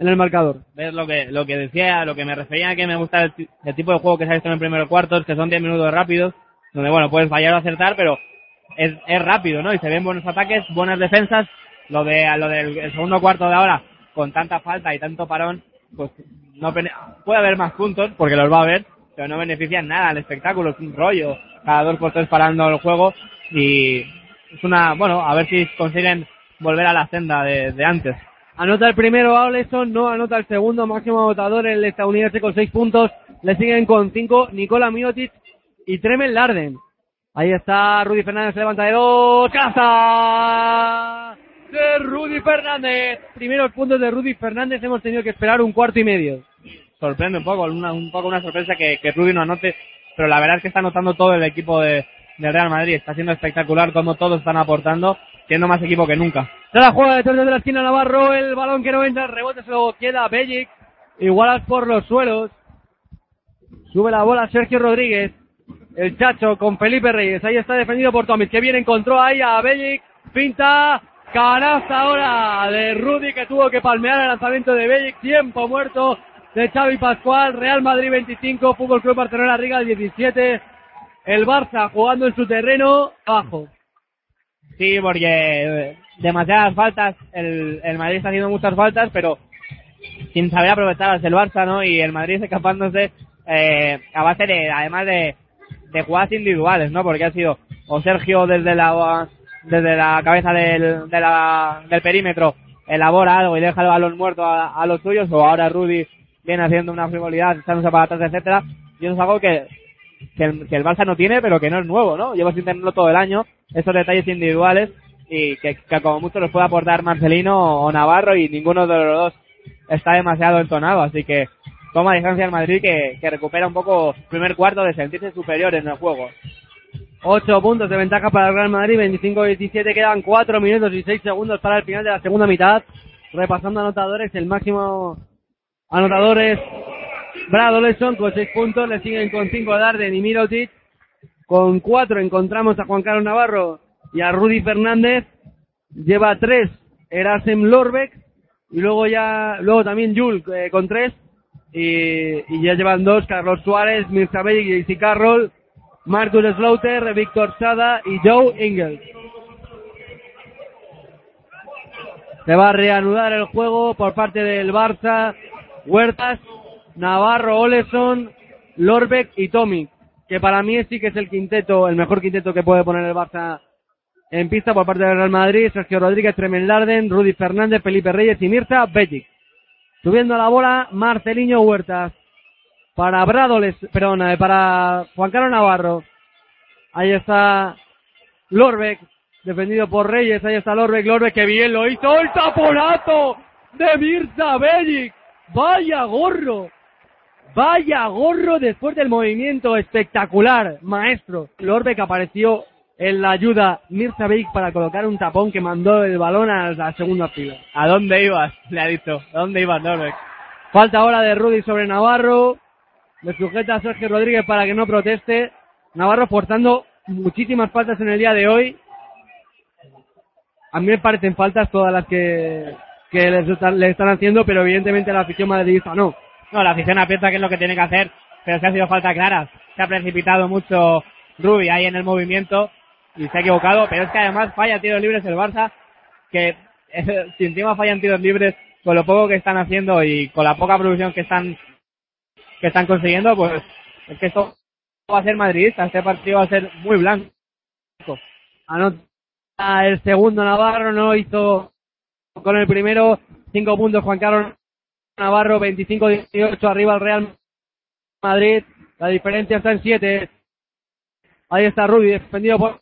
en el marcador. Ves lo que, lo que decía, lo que me refería a que me gusta el, tipo de juego que se ha visto en el primer cuarto, que son 10 minutos rápidos, donde bueno, puedes fallar o acertar, pero es, es rápido, ¿no? Y se ven buenos ataques, buenas defensas. Lo de, lo del el segundo cuarto de ahora, con tanta falta y tanto parón, pues no puede haber más puntos, porque los va a haber, pero no benefician nada al espectáculo, es un rollo, cada dos por tres parando el juego, y es una, bueno, a ver si consiguen volver a la senda de, de antes. Anota el primero Oleson, no anota el segundo, máximo anotador el estadounidense con seis puntos, le siguen con cinco Nicola Miotic y Tremel Larden. Ahí está Rudy Fernández, se levanta de dos, ¡Caza! De Rudy Fernández. Primeros puntos de Rudy Fernández, hemos tenido que esperar un cuarto y medio. Sorprende un poco, una, un poco una sorpresa que, que Rudy no anote, pero la verdad es que está anotando todo el equipo de, del Real Madrid. Está siendo espectacular como todos están aportando, siendo más equipo que nunca. Se la juega detrás de la esquina Navarro, el balón que no entra, el rebote se lo queda Bellic. Igualas por los suelos. Sube la bola Sergio Rodríguez. El Chacho con Felipe Reyes. Ahí está defendido por Tomis, que bien encontró ahí a Bellic. Pinta. Canasta ahora de Rudy que tuvo que palmear el lanzamiento de Bellic. Tiempo muerto de Xavi Pascual. Real Madrid 25, Fútbol Club Barcelona Riga 17. El Barça jugando en su terreno abajo. Sí, porque demasiadas faltas. El, el Madrid está haciendo muchas faltas, pero sin saber aprovecharlas el Barça, ¿no? Y el Madrid escapándose eh, a base de, además de, de jugadas individuales, ¿no? Porque ha sido o Sergio desde la desde la cabeza del, de la, del perímetro elabora algo y deja el balón muerto a, a los suyos, o ahora Rudy viene haciendo una frivolidad, echándose para atrás, etcétera. Y eso es algo que, que el, que el Barça no tiene, pero que no es nuevo, ¿no? Lleva sin tenerlo todo el año, esos detalles individuales, y que, que como mucho los puede aportar Marcelino o Navarro, y ninguno de los dos está demasiado entonado, así que toma distancia el Madrid que, que recupera un poco el primer cuarto de sentirse superior en el juego. 8 puntos de ventaja para el Real Madrid, 25-17, quedan 4 minutos y 6 segundos para el final de la segunda mitad. Repasando anotadores, el máximo anotadores Brad Oleson con 6 puntos, le siguen con 5 Darden y Mirotic. Con 4 encontramos a Juan Carlos Navarro y a Rudy Fernández. Lleva 3 Erasem Lorbeck y luego ya, luego también Jules eh, con 3 y, y, ya llevan 2 Carlos Suárez, Mirza Bellic y Carroll. Marcus Slaughter, Víctor Sada y Joe Ingles. Se va a reanudar el juego por parte del Barça. Huertas, Navarro, Oleson, Lorbeck y Tommy. Que para mí sí que es el quinteto, el mejor quinteto que puede poner el Barça en pista por parte del Real Madrid. Sergio Rodríguez, Tremel Larden, Rudy Fernández, Felipe Reyes y Mirza Bellic. Subiendo a la bola, Marceliño Huertas para Bradoles, perdón, eh, para Juan Carlos Navarro. Ahí está Lorbeck, defendido por Reyes, ahí está Lorbeck, Lorbeck que bien lo hizo, el taponazo de Mirza Bellic. Vaya gorro, vaya gorro después del movimiento espectacular, maestro. Lorbeck apareció en la ayuda Mirza Bellic para colocar un tapón que mandó el balón a la segunda fila. ¿A dónde ibas? Le ha dicho. ¿A dónde ibas, Lorbeck? Falta ahora de Rudy sobre Navarro. Le sujeta a Sergio Rodríguez para que no proteste. Navarro forzando muchísimas faltas en el día de hoy. A mí me parecen faltas todas las que, que le, están, le están haciendo, pero evidentemente la afición madridista no. No, la afición aprieta que es lo que tiene que hacer, pero se ha sido falta clara. Se ha precipitado mucho Ruby ahí en el movimiento y se ha equivocado, pero es que además falla tiros libres el Barça, que si encima fallan tiros libres con lo poco que están haciendo y con la poca producción que están que están consiguiendo, pues es que esto va a ser madridista, este partido va a ser muy blanco. Anota el segundo Navarro, no hizo con el primero, cinco puntos Juan Carlos Navarro, 25-18 arriba el Real Madrid, la diferencia está en siete. Ahí está Rudy, defendido por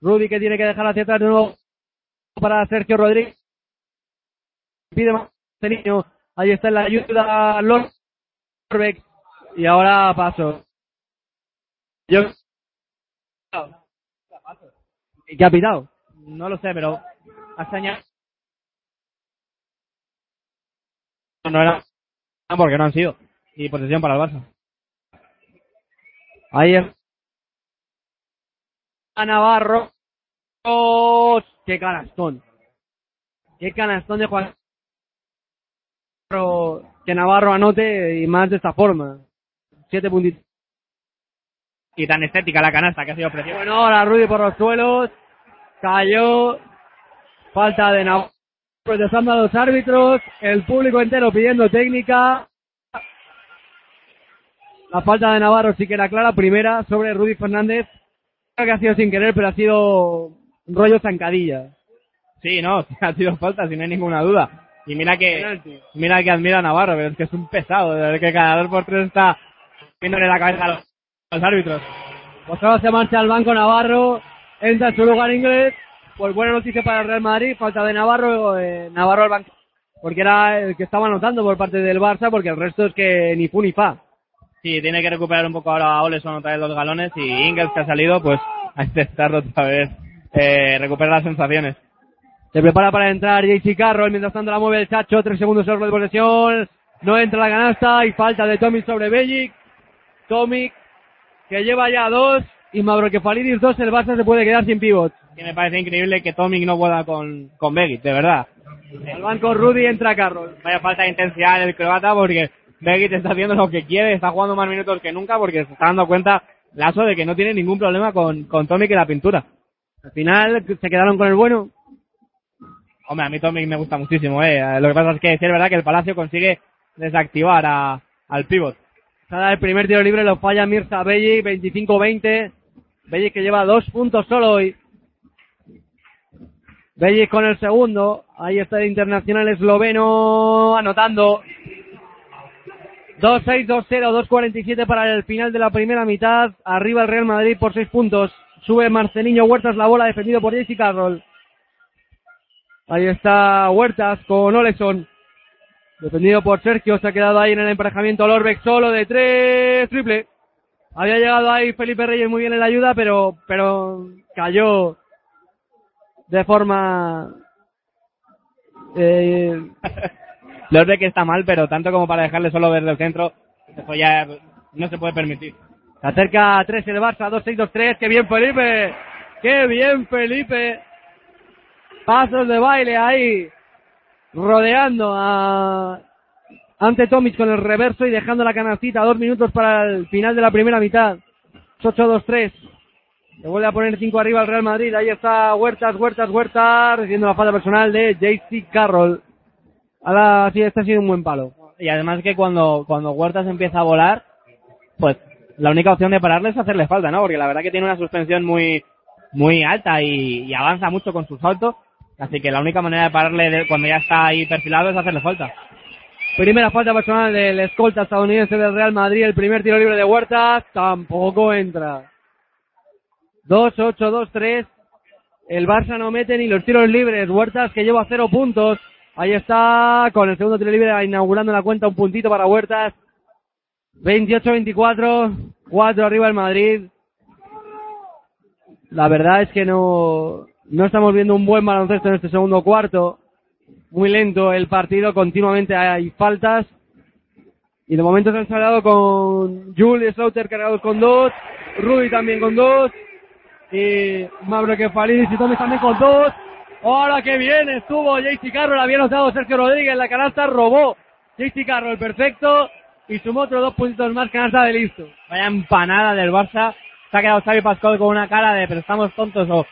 Rudy que tiene que dejar hacia atrás de nuevo para Sergio Rodríguez. Pide más niño. Ahí está la ayuda Lorbeck. Y ahora paso. Yo. ¿Qué ha pitado? No lo sé, pero ha señalado. No era porque no han sido. Y posesión para el Barça. Ahí es. A Navarro. ¡Oh! ¡Qué canastón! ¡Qué canastón de Juan! Que Navarro anote y más de esta forma. Siete puntitos. Y tan estética la canasta que ha sido preciosa. Bueno, ahora Rudy por los suelos. Cayó. Falta de Navarro. Protestando a los árbitros. El público entero pidiendo técnica. La falta de Navarro sí que era clara. Primera sobre Rudy Fernández. Creo que ha sido sin querer, pero ha sido rollo zancadilla. Sí, no, ha sido falta, si no hay ninguna duda. Y mira que, mira que admira a Navarro, pero es que es un pesado, de que cada dos por tres está viéndole la cabeza a los, a los árbitros. Ahora se marcha al banco Navarro, entra en su lugar inglés, pues buena noticia para el Real Madrid, falta de Navarro, eh, Navarro al banco, porque era el que estaba anotando por parte del Barça, porque el resto es que ni fu ni fa. Sí, tiene que recuperar un poco ahora a Oleson otra vez los galones y Ingles que ha salido, pues a intentarlo otra vez, eh, recuperar las sensaciones. Se prepara para entrar JC Carroll, mientras tanto la mueve el Chacho, tres segundos de posesión, no entra la canasta y falta de Tomic sobre Bellic. Tomic que lleva ya dos y Mavroquefalidis dos, el Barça se puede quedar sin pivot. Que me parece increíble que Tomic no pueda con, con Begic, de verdad. Al banco Rudy entra Carroll. Vaya falta de intensidad del croata porque Begic está haciendo lo que quiere, está jugando más minutos que nunca porque se está dando cuenta Lazo de que no tiene ningún problema con, con Tomic y la pintura. Al final se quedaron con el bueno. Hombre, a mí Tomic me gusta muchísimo, eh. Lo que pasa es que sí es verdad que el Palacio consigue desactivar a, al pivot. Cada el primer tiro libre lo falla Mirza Belli, 25-20. Belli que lleva dos puntos solo hoy. Belli con el segundo. Ahí está el internacional esloveno anotando. 2-6, 2-0, 2-47 para el final de la primera mitad. Arriba el Real Madrid por seis puntos. Sube Marceliño Huertas la bola defendido por Jesse Carroll. Ahí está Huertas con Oleson. Defendido por Sergio, se ha quedado ahí en el emparejamiento Lorbeck solo de tres, triple. Había llegado ahí Felipe Reyes muy bien en la ayuda, pero, pero cayó de forma, eh, Lorbeck está mal, pero tanto como para dejarle solo ver del centro, eso ya no se puede permitir. Se acerca a 3 el Barça, 2-6-2-3, qué bien Felipe, qué bien Felipe. Pasos de baile ahí, rodeando a ante Tomic con el reverso y dejando la canastita dos minutos para el final de la primera mitad. 8-2-3. Se vuelve a poner 5 arriba el Real Madrid. Ahí está Huertas, Huertas, Huertas, recibiendo la falta personal de JC Carroll. Ahora sí, este ha sido un buen palo. Y además que cuando, cuando Huertas empieza a volar, pues la única opción de pararle es hacerle falta, ¿no? Porque la verdad que tiene una suspensión muy, muy alta y, y avanza mucho con sus saltos. Así que la única manera de pararle de- cuando ya está ahí perfilado es hacerle falta. Primera falta personal del escolta estadounidense del Real Madrid. El primer tiro libre de Huertas tampoco entra. 2-8-2-3. El Barça no mete ni los tiros libres. Huertas que lleva cero puntos. Ahí está con el segundo tiro libre inaugurando la cuenta un puntito para Huertas. 28-24. 4 arriba el Madrid. La verdad es que no, no estamos viendo un buen baloncesto en este segundo cuarto. Muy lento el partido, continuamente hay faltas. Y de momento se han salido con Julius Slaughter cargados con dos, Rudy también con dos, y Mauro Kefalidis y Tommy también con dos. Ahora que bien estuvo JC Carroll, había notado Sergio Rodríguez, la canasta robó JC Carroll, perfecto, y sumó otros dos puntos más, canasta de listo. Vaya empanada del Barça. Se ha quedado Xavi Pascual con una cara de pero estamos tontos o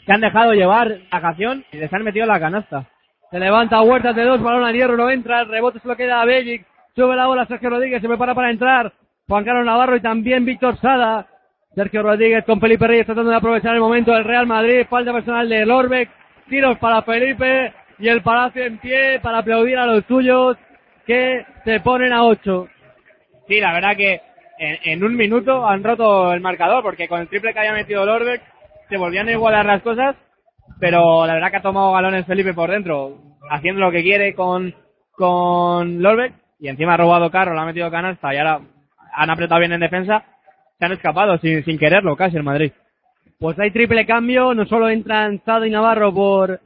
se han dejado llevar la canción y les han metido la canasta. Se levanta Huertas de dos, balón al hierro, no entra, el rebote se lo queda a Bellic, sube la bola Sergio Rodríguez, se prepara para entrar, Juan Carlos Navarro y también Víctor Sada. Sergio Rodríguez con Felipe Reyes tratando de aprovechar el momento del Real Madrid, falta personal de Lorbeck, tiros para Felipe y el Palacio en pie para aplaudir a los suyos que se ponen a ocho. Sí, la verdad que en, en un minuto han roto el marcador porque con el triple que había metido Lorbeck se volvían a igualar las cosas pero la verdad que ha tomado galones Felipe por dentro, haciendo lo que quiere con, con Lorbeck, y encima ha robado carro, le ha metido canasta y ahora han apretado bien en defensa, se han escapado sin, sin quererlo casi el Madrid. Pues hay triple cambio, no solo entran Sado y Navarro por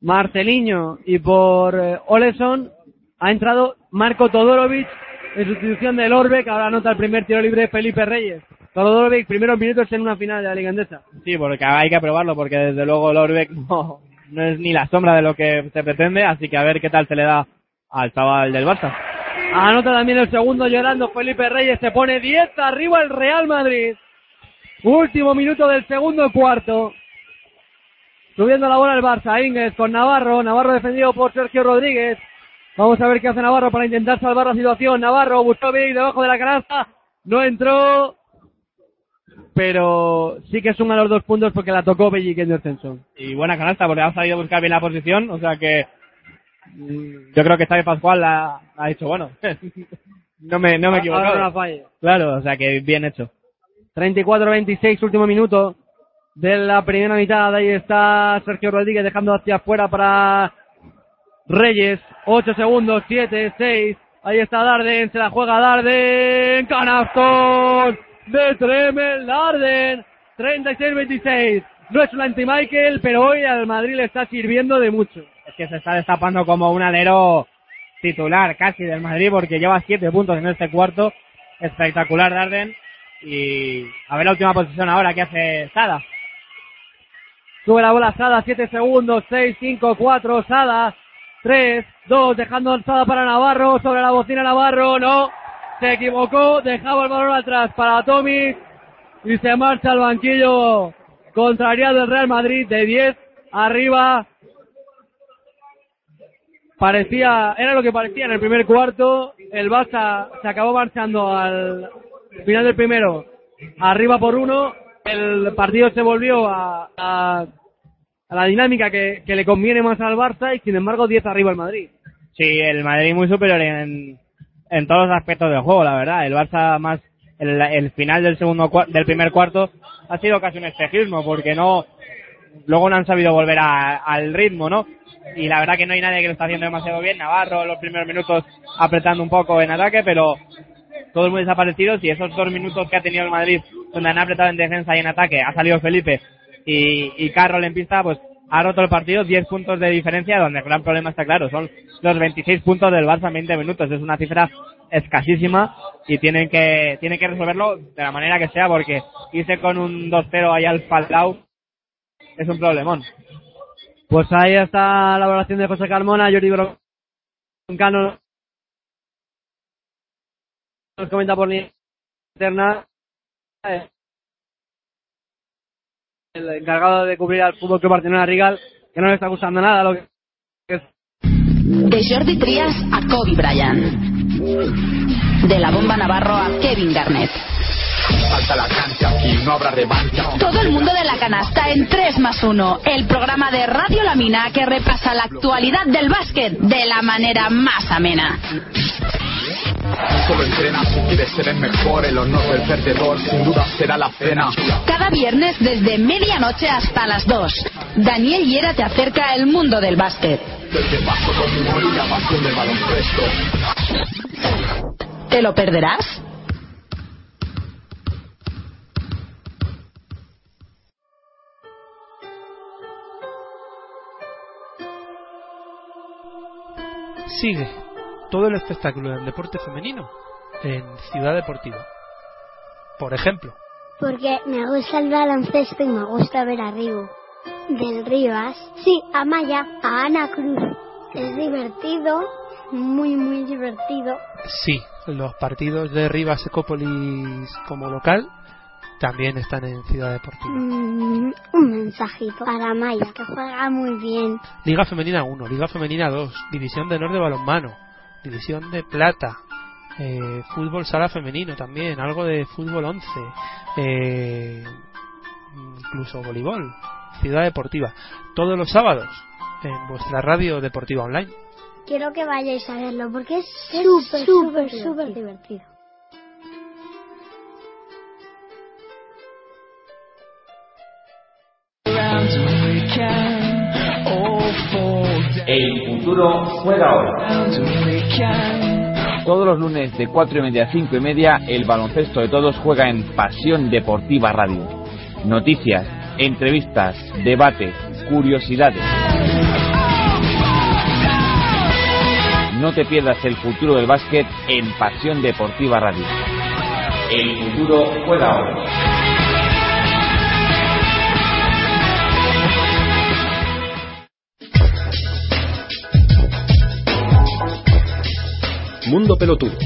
Marceliño y por eh, Oleson, ha entrado Marco Todorovic en sustitución de Lorbeck, ahora anota el primer tiro libre Felipe Reyes. Todorovic, primeros minutos en una final de la Liga Endesa. Sí, porque hay que probarlo, porque desde luego Lorbeck no, no es ni la sombra de lo que se pretende, así que a ver qué tal se le da al chaval del Barça. Anota también el segundo llorando Felipe Reyes, se pone 10 arriba el Real Madrid. Último minuto del segundo cuarto. Subiendo la bola el Barça, Inges con Navarro, Navarro defendido por Sergio Rodríguez. Vamos a ver qué hace Navarro para intentar salvar la situación. Navarro, Bustovic debajo de la canasta. No entró. Pero sí que suma los dos puntos porque la tocó Bellic en descenso. Y buena canasta porque ha salido a buscar bien la posición, o sea que mm, yo creo que Xavi Pascual la, ha dicho, bueno, no me, no me he equivocado. Ahora no. Claro, o sea que bien hecho. 34-26, último minuto de la primera mitad. Ahí está Sergio Rodríguez dejando hacia afuera para Reyes. 8 segundos, 7, 6. Ahí está Darden, se la juega Darden. Canastón de Tremel Darden. 36-26. No es un anti-Michael, pero hoy al Madrid le está sirviendo de mucho. Es que se está destapando como un alero titular casi del Madrid porque lleva 7 puntos en este cuarto. Espectacular Darden. Y a ver la última posición ahora que hace Sada. Sube la bola Sada, 7 segundos, 6, 5, 4, Sada, 3, 2, dejando Sada para Navarro, sobre la bocina Navarro, no, se equivocó, dejaba el balón atrás para Tommy y se marcha al banquillo contrariado del Real Madrid de 10 arriba. Parecía, era lo que parecía en el primer cuarto, el Barça se acabó marchando al final del primero, arriba por uno, el partido se volvió a, a, la dinámica que, que, le conviene más al Barça y sin embargo 10 arriba el Madrid. Sí, el Madrid muy superior en, en todos los aspectos del juego, la verdad. El Barça más el, el final del segundo del primer cuarto ha sido casi un espejismo porque no luego no han sabido volver a, al ritmo, ¿no? Y la verdad que no hay nadie que lo está haciendo demasiado bien. Navarro los primeros minutos apretando un poco en ataque, pero todos muy desaparecidos y esos dos minutos que ha tenido el Madrid donde han apretado en defensa y en ataque ha salido Felipe y, y Carroll en pista pues ha roto el partido 10 puntos de diferencia donde el gran problema está claro son los 26 puntos del Barça en 20 minutos. Es una cifra escasísima y tienen que tienen que resolverlo de la manera que sea porque irse con un 2-0 ahí al Falcao es un problemón. Pues ahí está la valoración de José Carmona Jordi Broncano nos comenta por interna el encargado de cubrir al fútbol que Barcelona Rigal que no le está gustando nada lo que es de Jordi Trias a Kobe Bryant de la bomba Navarro a Kevin Garnett Falta la cancha, aquí no habrá revancha. Todo el mundo de la canasta en 3 más 1, el programa de Radio La Mina que repasa la actualidad del básquet de la manera más amena. Solo entrena si quieres ser el mejor, el honor del perdedor sin duda será la cena. Cada viernes desde medianoche hasta las 2, Daniel Hiera te acerca al mundo del básquet. Desde paso con la pasión del baloncesto. ¿Te lo perderás? Sigue todo el espectáculo del deporte femenino en Ciudad Deportiva. Por ejemplo. Porque me gusta el baloncesto y me gusta ver a Rigo. Del Rivas. Sí, a Maya, a Ana Cruz. Es divertido, muy, muy divertido. Sí, los partidos de Rivas Ecópolis como local también están en Ciudad Deportiva. Mm, un mensajito para Maya, que juega muy bien. Liga Femenina 1, Liga Femenina 2, División de Honor de Balonmano, División de Plata, eh, Fútbol Sala Femenino también, algo de Fútbol 11, eh, incluso voleibol, Ciudad Deportiva, todos los sábados en vuestra radio deportiva online. Quiero que vayáis a verlo porque es súper, súper, súper divertido. can El futuro juega ahora. Todos los lunes de 4 y media a 5 y media, el baloncesto de todos juega en Pasión Deportiva Radio. Noticias, entrevistas, debates, curiosidades. No te pierdas el futuro del básquet en Pasión Deportiva Radio. El futuro juega ahora. Mundo Pelotudo,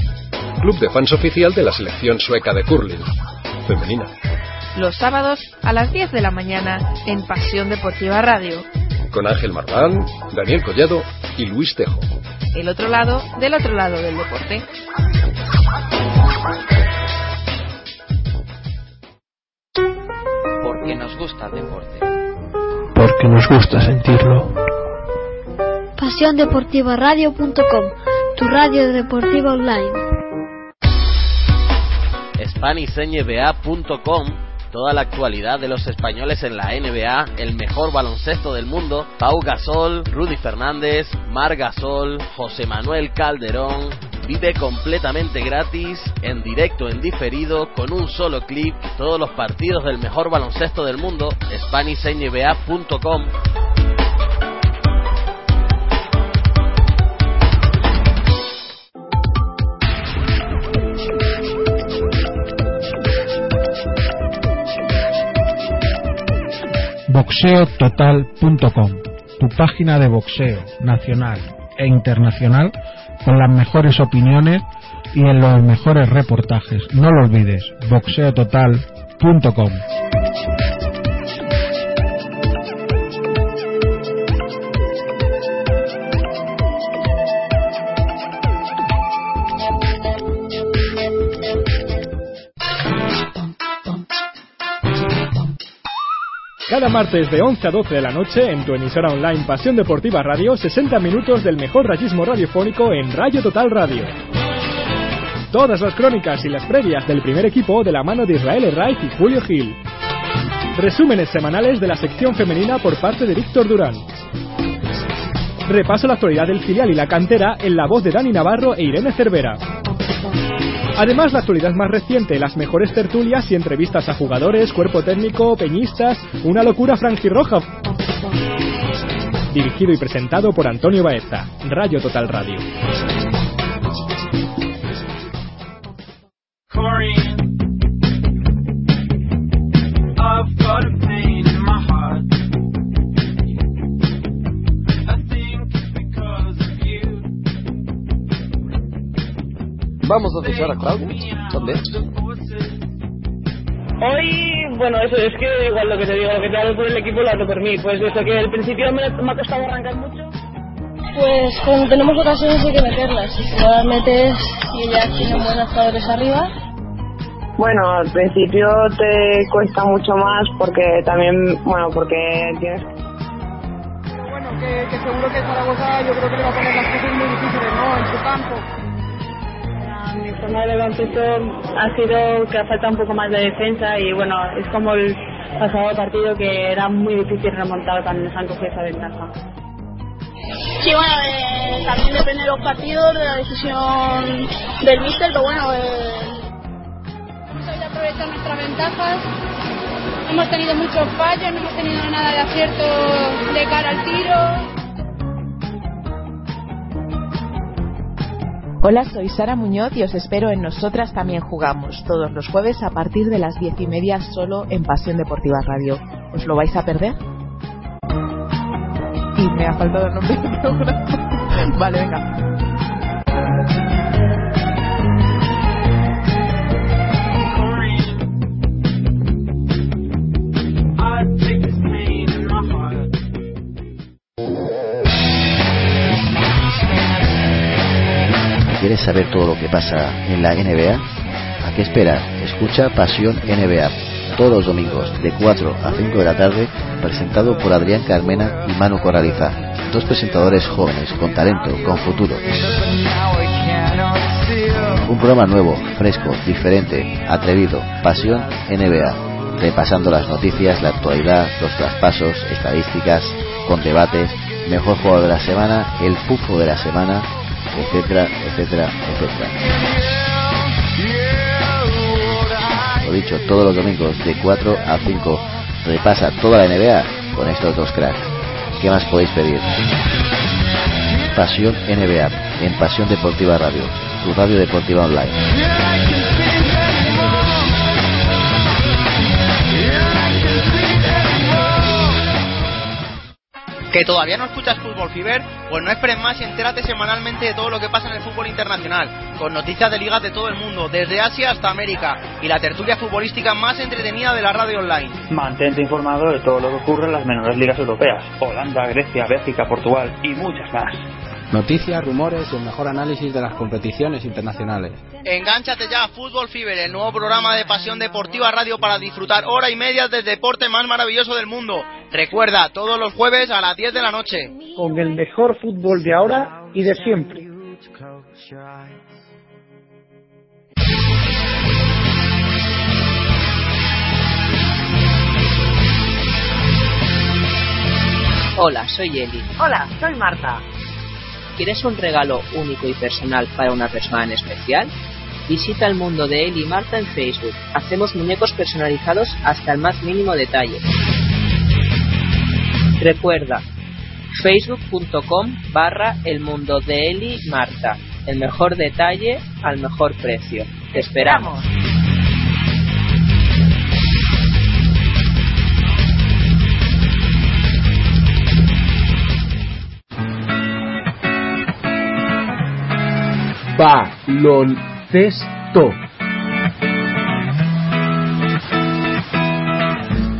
club de fans oficial de la selección sueca de curling, femenina. Los sábados a las 10 de la mañana en Pasión Deportiva Radio. Con Ángel Marván, Daniel Collado y Luis Tejo. El otro lado del otro lado del deporte. Porque nos gusta el deporte. Porque nos gusta sentirlo. PasiónDeportivaRadio.com, tu radio deportiva online. SpanishNBA.com Toda la actualidad de los españoles en la NBA, el mejor baloncesto del mundo, Pau Gasol, Rudy Fernández, Mar Gasol, José Manuel Calderón. Vive completamente gratis, en directo, en diferido, con un solo clic, todos los partidos del mejor baloncesto del mundo, SpanishNBA.com. boxeototal.com, tu página de boxeo nacional e internacional con las mejores opiniones y en los mejores reportajes. No lo olvides, boxeototal.com. Cada martes de 11 a 12 de la noche en tu emisora online Pasión Deportiva Radio, 60 minutos del mejor rayismo radiofónico en Rayo Total Radio. Todas las crónicas y las previas del primer equipo de la mano de Israel Herraiz y Julio Gil. Resúmenes semanales de la sección femenina por parte de Víctor Durán. Repaso la actualidad del filial y la cantera en la voz de Dani Navarro e Irene Cervera. Además, la actualidad más reciente, las mejores tertulias y entrevistas a jugadores, cuerpo técnico, peñistas, una locura franjirroja. Dirigido y presentado por Antonio Baeza, Rayo Total Radio. Vamos a escuchar a Claudio. ¿Dónde? Hoy, bueno, eso es que igual lo que te digo, lo que te hago por el equipo lo hago por mí. Pues desde que al principio me, me ha costado arrancar mucho. Pues cuando tenemos ocasiones hay que meterlas. Si no las metes y ya tienen buenos jugadores arriba. Bueno, al principio te cuesta mucho más porque también, bueno, porque tienes Bueno, que, que seguro que Zaragoza yo creo que le va a poner las cosas muy difíciles, ¿no? En su campo. Mi forma de baloncesto ha sido que falta un poco más de defensa y bueno, es como el pasado partido que era muy difícil remontar cuando nos han cogido esa ventaja. Sí, bueno, eh, también depende de los partidos, de la decisión del míster, pero bueno, eh, que aprovechar nuestras ventajas. Hemos tenido muchos fallos, no hemos tenido nada de acierto de cara al tiro. Hola, soy Sara Muñoz y os espero en Nosotras también jugamos, todos los jueves a partir de las diez y media solo en Pasión Deportiva Radio. ¿Os lo vais a perder? Y me ha faltado el nombre del programa. Vale, venga. ¿Quieres saber todo lo que pasa en la NBA? ¿A qué esperas? Escucha Pasión NBA todos los domingos de 4 a 5 de la tarde, presentado por Adrián Carmena y Manu Corraliza, dos presentadores jóvenes con talento, con futuro. Un programa nuevo, fresco, diferente, atrevido, Pasión NBA, repasando las noticias, la actualidad, los traspasos, estadísticas, con debates mejor jugador de la semana, el pufo de la semana, etcétera, etcétera, etcétera. Lo dicho, todos los domingos de 4 a 5 repasa toda la NBA con estos dos cracks. ¿Qué más podéis pedir? Pasión NBA en Pasión Deportiva Radio, tu radio deportiva online. ¿Que todavía no escuchas Fútbol Fiber? Pues no esperes más y entérate semanalmente de todo lo que pasa en el fútbol internacional, con noticias de ligas de todo el mundo, desde Asia hasta América, y la tertulia futbolística más entretenida de la radio online. Mantente informado de todo lo que ocurre en las menores ligas europeas, Holanda, Grecia, Bélgica, Portugal y muchas más. Noticias, rumores y el mejor análisis de las competiciones internacionales. Engánchate ya a Fútbol Fiber, el nuevo programa de Pasión Deportiva Radio para disfrutar hora y media del deporte más maravilloso del mundo. Recuerda, todos los jueves a las 10 de la noche. Con el mejor fútbol de ahora y de siempre. Hola, soy Eli. Hola, soy Marta. ¿Quieres un regalo único y personal para una persona en especial? Visita el mundo de Eli y Marta en Facebook. Hacemos muñecos personalizados hasta el más mínimo detalle. Recuerda, facebook.com barra el mundo de Eli Marta. El mejor detalle al mejor precio. Te esperamos. Baloncesto.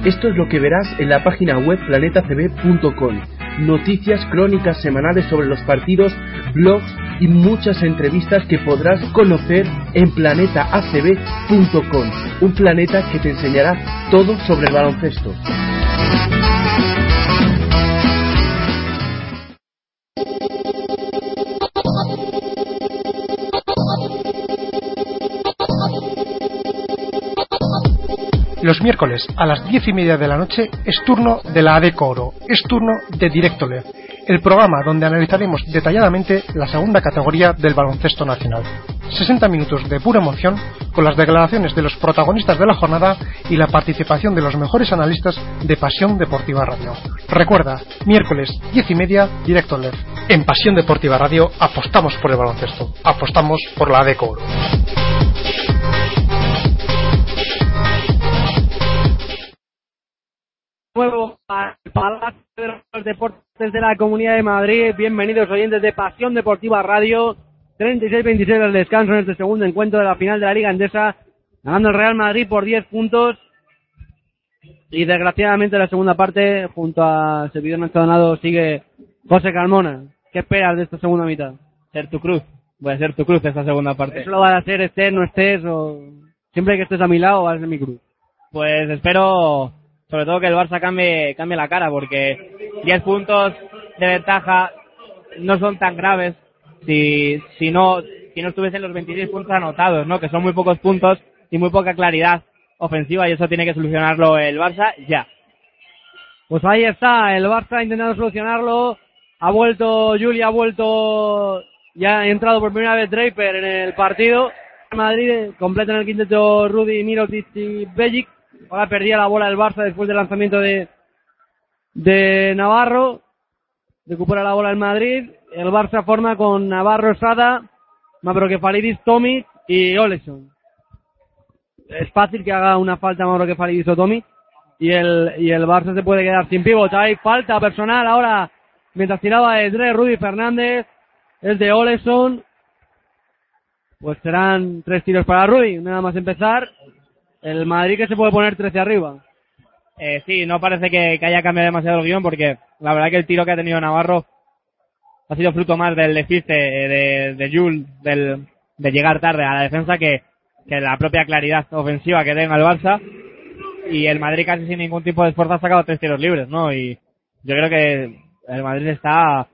Esto es lo que verás en la página web planetacb.com. Noticias crónicas semanales sobre los partidos, blogs y muchas entrevistas que podrás conocer en planetacb.com. Un planeta que te enseñará todo sobre el baloncesto. Los miércoles a las diez y media de la noche es turno de la ADECO Oro, es turno de Directo LED, el programa donde analizaremos detalladamente la segunda categoría del baloncesto nacional. 60 minutos de pura emoción con las declaraciones de los protagonistas de la jornada y la participación de los mejores analistas de Pasión Deportiva Radio. Recuerda, miércoles 10 y media, Directo LED. En Pasión Deportiva Radio apostamos por el baloncesto, apostamos por la ADECO Oro. Nuevo al Palacio de los Deportes de la Comunidad de Madrid. Bienvenidos oyentes de Pasión Deportiva Radio. 36-26 al descanso en este segundo encuentro de la final de la Liga Endesa. Ganando el Real Madrid por 10 puntos. Y desgraciadamente en la segunda parte, junto a servidor Nacho Donado, sigue José Carmona. ¿Qué esperas de esta segunda mitad? Ser tu cruz. Voy a ser tu cruz esta segunda parte. ¿Eso lo va a hacer estés, no estés? o Siempre que estés a mi lado, vas a ser mi cruz. Pues espero sobre todo que el Barça cambie, cambie la cara, porque 10 puntos de ventaja no son tan graves si, si no, si no estuviesen los 26 puntos anotados, ¿no? Que son muy pocos puntos y muy poca claridad ofensiva y eso tiene que solucionarlo el Barça ya. Pues ahí está, el Barça intentando solucionarlo. Ha vuelto, Juli ha vuelto, ya ha entrado por primera vez Draper en el partido. Madrid completa en el quinteto Rudy, Mirotic y Bellic. Ahora perdía la bola el Barça después del lanzamiento de, de Navarro. Recupera la bola el Madrid. El Barça forma con Navarro, Sada, Mavrokefaridis, Tomic y Oleson. Es fácil que haga una falta Mavrokefaridis o Tomic. Y el, y el Barça se puede quedar sin pivot. Hay falta personal ahora. Mientras tiraba el Dre, Rudy Fernández. Es de Oleson. Pues serán tres tiros para Rudy. Nada más empezar. El Madrid que se puede poner 13 arriba. Eh, sí, no parece que, haya cambiado demasiado el guion porque la verdad que el tiro que ha tenido Navarro ha sido fruto más del despiste de, de Jules, del, de llegar tarde a la defensa que, que la propia claridad ofensiva que tenga el Barça. Y el Madrid casi sin ningún tipo de esfuerzo ha sacado tres tiros libres, ¿no? Y yo creo que el Madrid está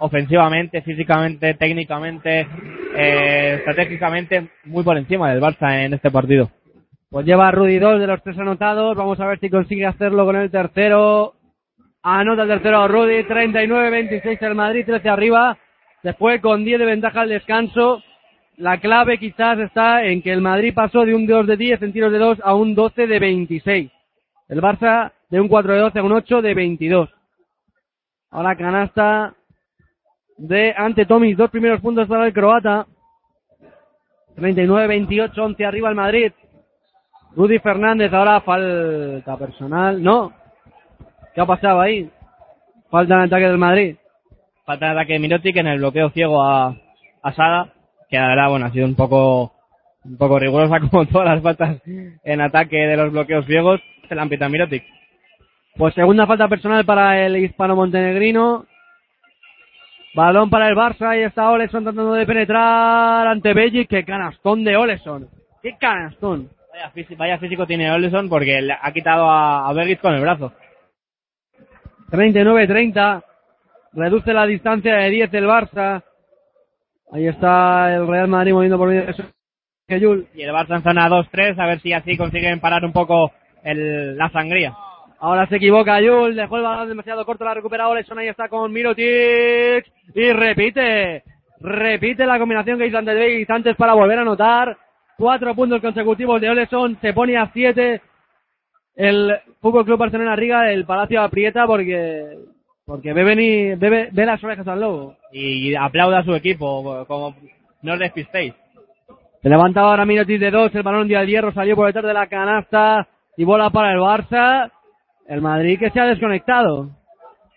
ofensivamente, físicamente, técnicamente, eh, estratégicamente muy por encima del Barça en este partido. Pues lleva Rudy dos de los tres anotados. Vamos a ver si consigue hacerlo con el tercero. Anota el tercero Rudy, 39-26 el Madrid, 13 arriba. Después con 10 de ventaja al descanso. La clave quizás está en que el Madrid pasó de un 2 de 10 en tiros de 2 a un 12 de 26. El Barça de un 4 de 12 a un 8 de 22. Ahora canasta de ante Tomis, dos primeros puntos para el croata. 39-28, 11 arriba el Madrid. Rudy Fernández, ahora falta personal. No. ¿Qué ha pasado ahí? Falta en el ataque del Madrid. Falta el ataque de Mirotic en el bloqueo ciego a, a Sada, que la verdad, bueno, ha sido un poco, un poco rigurosa como todas las faltas en ataque de los bloqueos ciegos. Se la han Mirotic. Pues segunda falta personal para el hispano montenegrino. Balón para el Barça, ahí está Oleson tratando de penetrar ante Bellic. Qué canastón de Oleson. Qué canastón. Vaya físico, tiene Oleson porque le ha quitado a, Bergis con el brazo. 39-30. Reduce la distancia de 10 el Barça. Ahí está el Real Madrid moviendo por medio de eso. Yul. Y el Barça en zona 2-3, a ver si así consiguen parar un poco el, la sangría. Ahora se equivoca Yul, dejó el balón demasiado corto, la ha recuperado Oleson, ahí está con Mirotic. Y repite, repite la combinación que hizo antes antes para volver a anotar. Cuatro puntos consecutivos de Oleson, se pone a siete el Fútbol Club Barcelona Riga, el Palacio aprieta porque porque ve, venir, ve, ve las orejas al lobo. Y aplauda a su equipo, como no os despistéis. Se levanta ahora Mirotic de dos, el balón de al hierro salió por detrás de la canasta y bola para el Barça. El Madrid que se ha desconectado.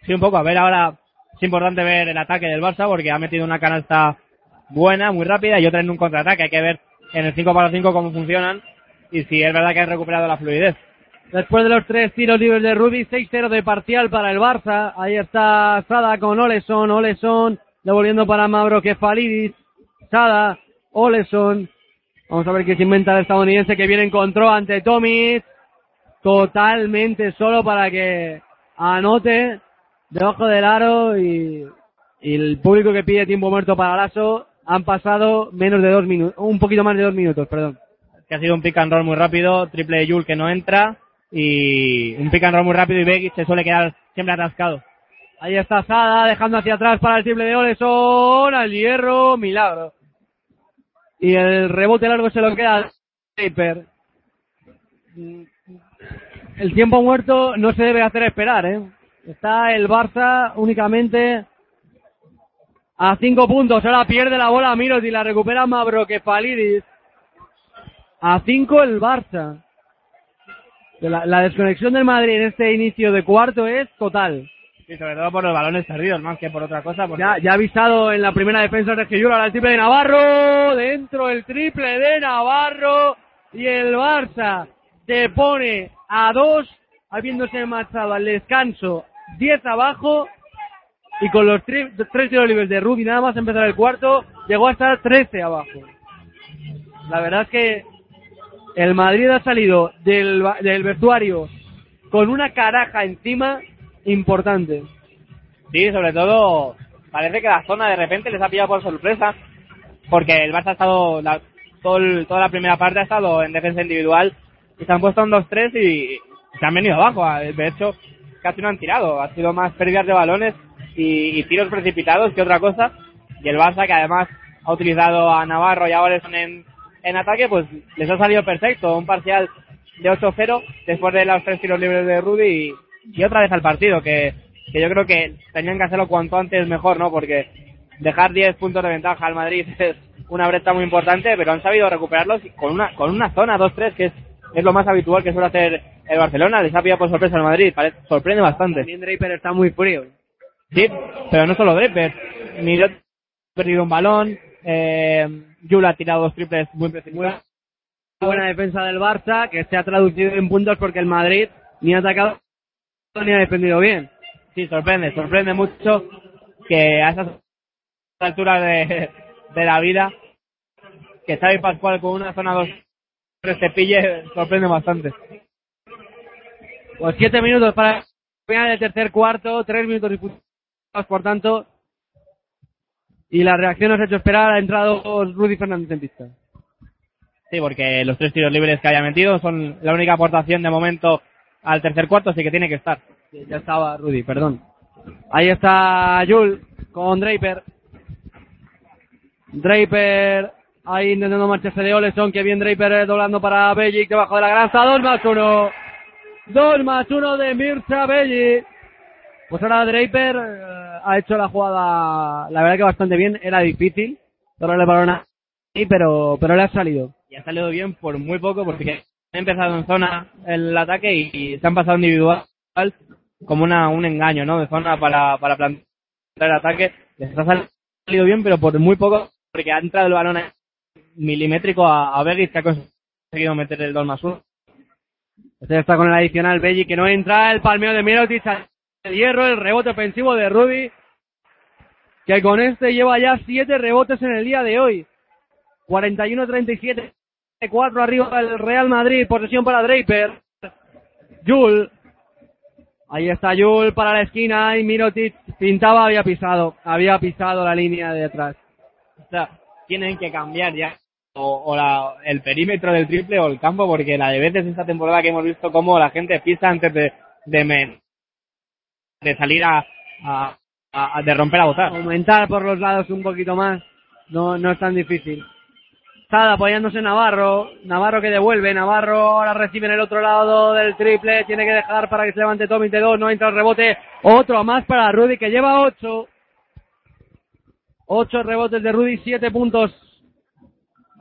Sí, un poco. A ver, ahora es importante ver el ataque del Barça porque ha metido una canasta buena, muy rápida y otra en un contraataque. Hay que ver en el 5 para 5 cómo funcionan y si es verdad que han recuperado la fluidez. Después de los tres tiros libres de Rudy, 6-0 de parcial para el Barça. Ahí está Sada con Oleson, Oleson devolviendo para Mavro Kefalidis. Sada, Oleson. Vamos a ver qué se inventa el estadounidense que viene encontró ante Tomis. Totalmente solo para que anote debajo del aro y, y el público que pide tiempo muerto para Lasso han pasado menos de dos minutos, un poquito más de dos minutos, perdón. Que ha sido un pick and roll muy rápido, triple de Yul que no entra y un pick and roll muy rápido y Begis se suele quedar siempre atascado. Ahí está Sada dejando hacia atrás para el triple de Oleson, al hierro, milagro. Y el rebote largo se lo queda Draper. El tiempo muerto no se debe hacer esperar, ¿eh? Está el Barça únicamente a cinco puntos. Ahora pierde la bola Miros y la recupera Mavro Kefalidis. A cinco el Barça. La, la, desconexión del Madrid en este inicio de cuarto es total. Sí, sobre todo por los balones perdidos, más que por otra cosa. Porque... Ya, ya ha avisado en la primera defensa de Giyura, ahora el triple de Navarro, dentro el triple de Navarro y el Barça se pone a dos, habiéndose marchado al descanso 10 abajo y con los tres tiros libres de Rudy nada más empezar el cuarto, llegó a estar 13 abajo. La verdad es que el Madrid ha salido del, del vestuario con una caraja encima importante. Sí, sobre todo parece que la zona de repente les ha pillado por sorpresa porque el Barça ha estado la, todo el, toda la primera parte ha estado en defensa individual y se han puesto en 2-3 y se han venido abajo. De hecho, casi no han tirado. Ha sido más pérdidas de balones y, y tiros precipitados que otra cosa. Y el Barça, que además ha utilizado a Navarro y a Oleson en, en ataque, pues les ha salido perfecto. Un parcial de 8-0 después de los tres tiros libres de Rudy y, otra vez al partido, que, que yo creo que tenían que hacerlo cuanto antes mejor, ¿no? Porque dejar 10 puntos de ventaja al Madrid es una brecha muy importante, pero han sabido recuperarlos con una, con una zona 2-3 que es, es lo más habitual que suele hacer el Barcelona. Les ha pillado por sorpresa al Madrid, parece, sorprende bastante. También Draper está muy frío. Sí, pero no solo Draper. Ni ha perdido un balón, eh, Yul ha tirado dos triples muy precipitados. Buena defensa del Barça, que se ha traducido en puntos porque el Madrid ni ha atacado ni ha defendido bien. Sí, sorprende, sorprende mucho que a esas alturas de, de la vida, que Xavi Pascual con una zona 2 se pille, sorprende bastante. Pues siete minutos para el final del tercer cuarto, tres minutos disputados, por tanto, y la reacción nos ha hecho esperar, ha entrado Rudy Fernández en pista. Sí, porque los tres tiros libres que haya metido son la única aportación de momento al tercer cuarto, así que tiene que estar. Ya estaba Rudy, perdón. Ahí está Jul con Draper. Draper ahí intentando marcharse de Oleson, que bien Draper eh, doblando para Bellic debajo de la granza. 2 más 1. 2 más 1 de Mirza Bellic. Pues ahora Draper eh, ha hecho la jugada, la verdad que bastante bien. Era difícil darle el balón pero, pero le ha salido. Y ha salido bien por muy poco porque ha empezado en zona el ataque y, y se han pasado individual como una, un engaño, ¿no? De zona para, para plantear el ataque. Les ha salido bien, pero por muy poco porque ha entrado el balón milimétrico a, a Begis que ha conseguido meter el 2 más 1. Este está con el adicional Belli que no entra, el palmeo de Mirotic al hierro, el rebote ofensivo de Rudy, que con este lleva ya 7 rebotes en el día de hoy. 41-37, 4 arriba el Real Madrid, posesión para Draper. Jul, ahí está Jul para la esquina y Mirotic pintaba, había pisado, había pisado la línea de atrás. O sea, tienen que cambiar ya o, o la, el perímetro del triple o el campo porque la de veces esta temporada que hemos visto cómo la gente pisa antes de de, men- de salir a, a, a- de romper a votar. Aumentar por los lados un poquito más, no, no es tan difícil. Sada apoyándose Navarro, Navarro que devuelve, Navarro ahora recibe en el otro lado del triple, tiene que dejar para que se levante Tommy de dos, no entra el rebote, otro más para Rudy que lleva ocho. Ocho rebotes de Rudy, siete puntos.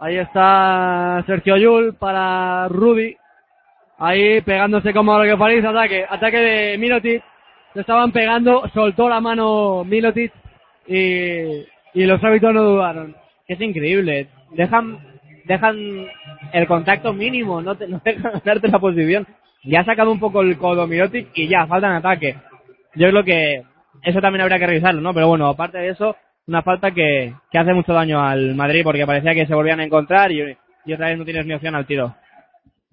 Ahí está Sergio Yul para Rudy. Ahí pegándose como lo que parece, ataque, ataque de Milotic. Se estaban pegando, soltó la mano Milotic y, y los hábitos no dudaron. Es increíble. Dejan, dejan el contacto mínimo, no, te, no dejan darte la posición. Ya ha sacado un poco el codo Mirotic y ya, falta en ataque. Yo creo que eso también habría que revisarlo, ¿no? Pero bueno, aparte de eso, una falta que, que hace mucho daño al Madrid porque parecía que se volvían a encontrar y, y otra vez no tienes ni opción al tiro.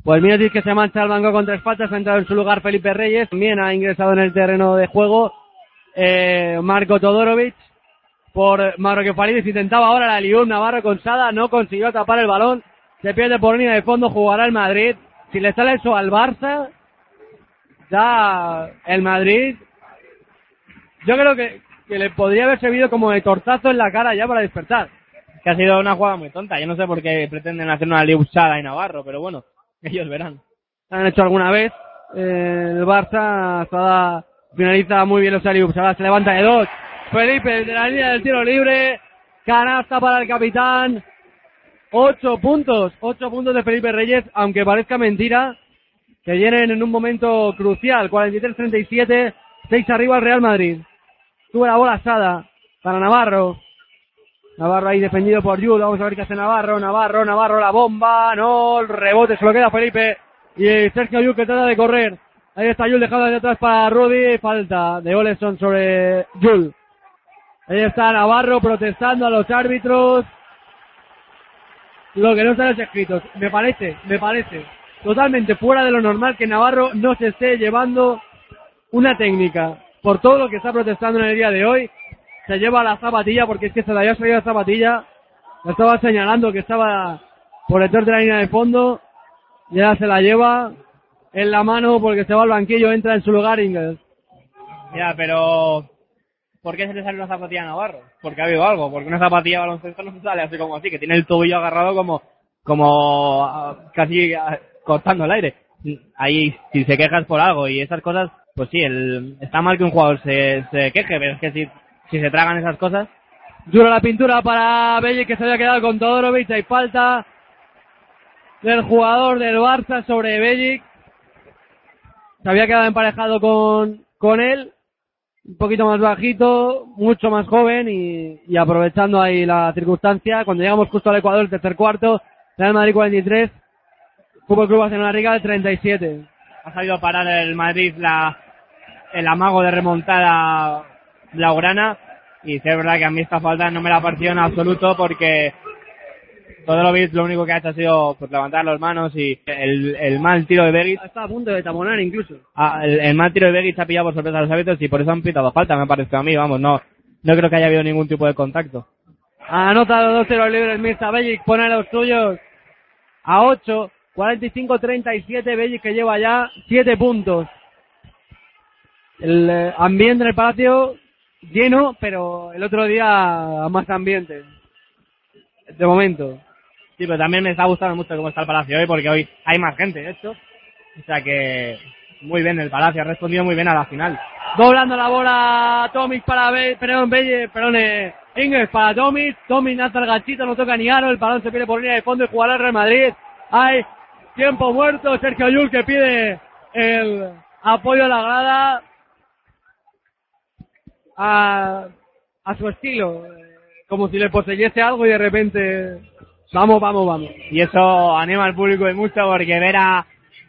Pues Mirotic que se marcha al banco con tres faltas, ha entrado en su lugar Felipe Reyes, también ha ingresado en el terreno de juego eh, Marco Todorovic por Mauro Kefalidis, intentaba ahora la Lión Navarro con Sada, no consiguió tapar el balón, se pierde por línea de fondo, jugará el Madrid, si le sale eso al Barça, ya el Madrid, yo creo que, que le podría haber servido como de tortazo en la cara ya para despertar. Que ha sido una jugada muy tonta. Yo no sé por qué pretenden hacer una liusada en Navarro, pero bueno, ellos verán. han hecho alguna vez. Eh, el Barça finaliza muy bien los Aliups. Ahora se levanta de dos. Felipe de la línea del tiro libre. Canasta para el capitán. Ocho puntos. Ocho puntos de Felipe Reyes, aunque parezca mentira. Que vienen en un momento crucial. 43-37. Seis arriba el Real Madrid. Sube la bola Sada para Navarro. Navarro ahí defendido por Yul. Vamos a ver qué hace Navarro. Navarro, Navarro, la bomba. No, el rebote se lo queda Felipe. Y Sergio Yul que trata de correr. Ahí está Yul dejado de atrás para Rudy. Falta de Oleson sobre Yul. Ahí está Navarro protestando a los árbitros. Lo que no están escritos. Me parece, me parece totalmente fuera de lo normal que Navarro no se esté llevando una técnica. Por todo lo que está protestando en el día de hoy, se lleva la zapatilla porque es que se le había salido la zapatilla. Estaba señalando que estaba por detrás de la línea de fondo. Y ahora se la lleva en la mano porque se va al banquillo, entra en su lugar Ingles. Ya, pero ¿por qué se le sale una zapatilla a Navarro? Porque ha habido algo, porque una zapatilla baloncesto no se sale así como así, que tiene el tobillo agarrado como, como ah, casi ah, cortando el aire. Ahí, si se quejas por algo y esas cosas, pues sí, el, está mal que un jugador se, se queje, pero es que si, si se tragan esas cosas, Dura la pintura para Belli que se había quedado con Todorovic. Hay falta del jugador del Barça sobre Bellic. Se había quedado emparejado con, con él. Un poquito más bajito, mucho más joven y, y aprovechando ahí la circunstancia. Cuando llegamos justo al Ecuador, el tercer cuarto, Real Madrid 43, Fútbol Club Barcelona Riga 37. ha sabido a parar el Madrid la, el amago de remontada blaugrana. Y sí, es verdad que a mí esta falta no me la pareció en absoluto porque Todorovic lo único que ha hecho ha sido pues, levantar las manos y el, el mal tiro de Begic Está a punto de taponar incluso. Ah, el, el mal tiro de Begic ha pillado por sorpresa a los árbitros y por eso han pitado falta, me parece a mí, vamos, no, no creo que haya habido ningún tipo de contacto. Anota los dos tiros libres Mirza Bellic, pone los suyos a 8, 45-37 Bellic que lleva ya 7 puntos. El eh, ambiente en el Palacio lleno, pero el otro día más ambiente. De momento. Sí, pero también me está gustando mucho cómo está el Palacio hoy, porque hoy hay más gente, de hecho. O sea que muy bien el Palacio, ha respondido muy bien a la final. Doblando la bola Tomic para Be perdón, Belle, perdón, eh, Ingles para Tomic. Tomic lanza el ganchito, no toca ni aro. El balón se pierde por línea de fondo y jugará el Real Madrid. Hay tiempo muerto. Sergio Yul que pide el apoyo a la grada a, a su estilo. Como si le poseyese algo y de repente, vamos, vamos, vamos. Y eso anima al público y mucho porque ver a,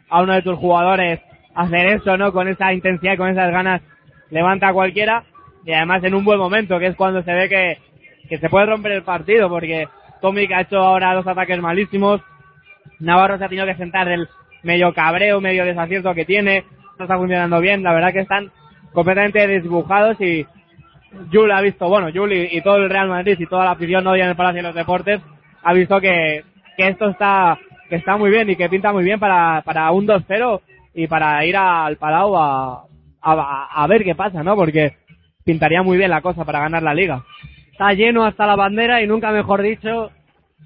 a uno de tus jugadores hacer eso, ¿no? Con esa intensidad con esas ganas levanta a cualquiera y además en un buen momento, que es cuando se ve que, que se puede romper el partido porque Tomic ha hecho ahora dos ataques malísimos, Navarro se ha tenido que sentar del medio cabreo, medio desacierto que tiene, no está funcionando bien, la verdad que están completamente desdibujados y Jul ha visto, bueno, Jul y, todo el Real Madrid y toda la afición hoy en el Palacio de los Deportes ha visto que, esto está muy bien y que pinta muy bien para, un 2-0 y para ir al Palau a, a, a ver qué pasa, ¿no? Porque pintaría muy bien la cosa para ganar la liga. Está lleno hasta la bandera y nunca mejor dicho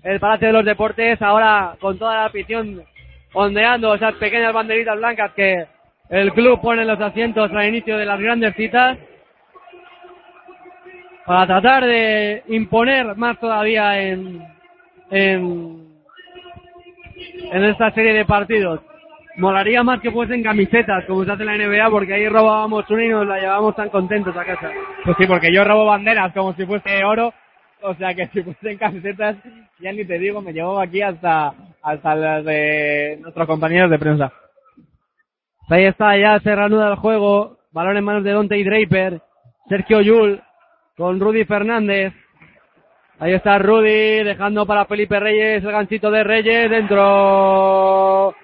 el Palacio de los Deportes ahora con toda la afición ondeando esas pequeñas banderitas blancas que el club pone en los asientos al inicio de las grandes citas para tratar de imponer más todavía en en, en esta serie de partidos. Molaría más que fuesen camisetas, como se hace en la NBA, porque ahí robábamos una y nos la llevábamos tan contentos a casa. Pues sí, porque yo robo banderas como si fuese oro, o sea que si fuesen camisetas, ya ni te digo, me llevo aquí hasta, hasta las de nuestros compañeros de prensa. Ahí está, ya se reanuda el juego. Balón en manos de Dante y Draper. Sergio Yul con Rudy Fernández. Ahí está Rudy dejando para Felipe Reyes el ganchito de Reyes dentro.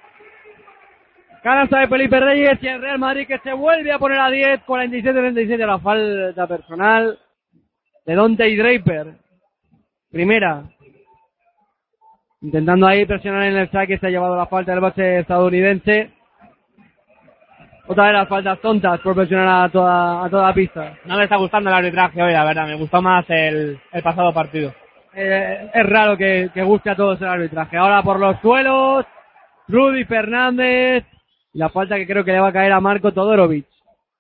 Canasta de Felipe Reyes y el Real Madrid que se vuelve a poner a 10, 47-37 la falta personal de Dante y Draper. Primera. Intentando ahí presionar en el saque, se ha llevado la falta del base estadounidense. Otra de las faltas tontas por presionar a toda, a toda pista. No me está gustando el arbitraje hoy, la verdad, me gustó más el, el pasado partido. Eh, es raro que, que guste a todos el arbitraje. Ahora por los suelos, Rudy Fernández. Y la falta que creo que le va a caer a Marco Todorovic,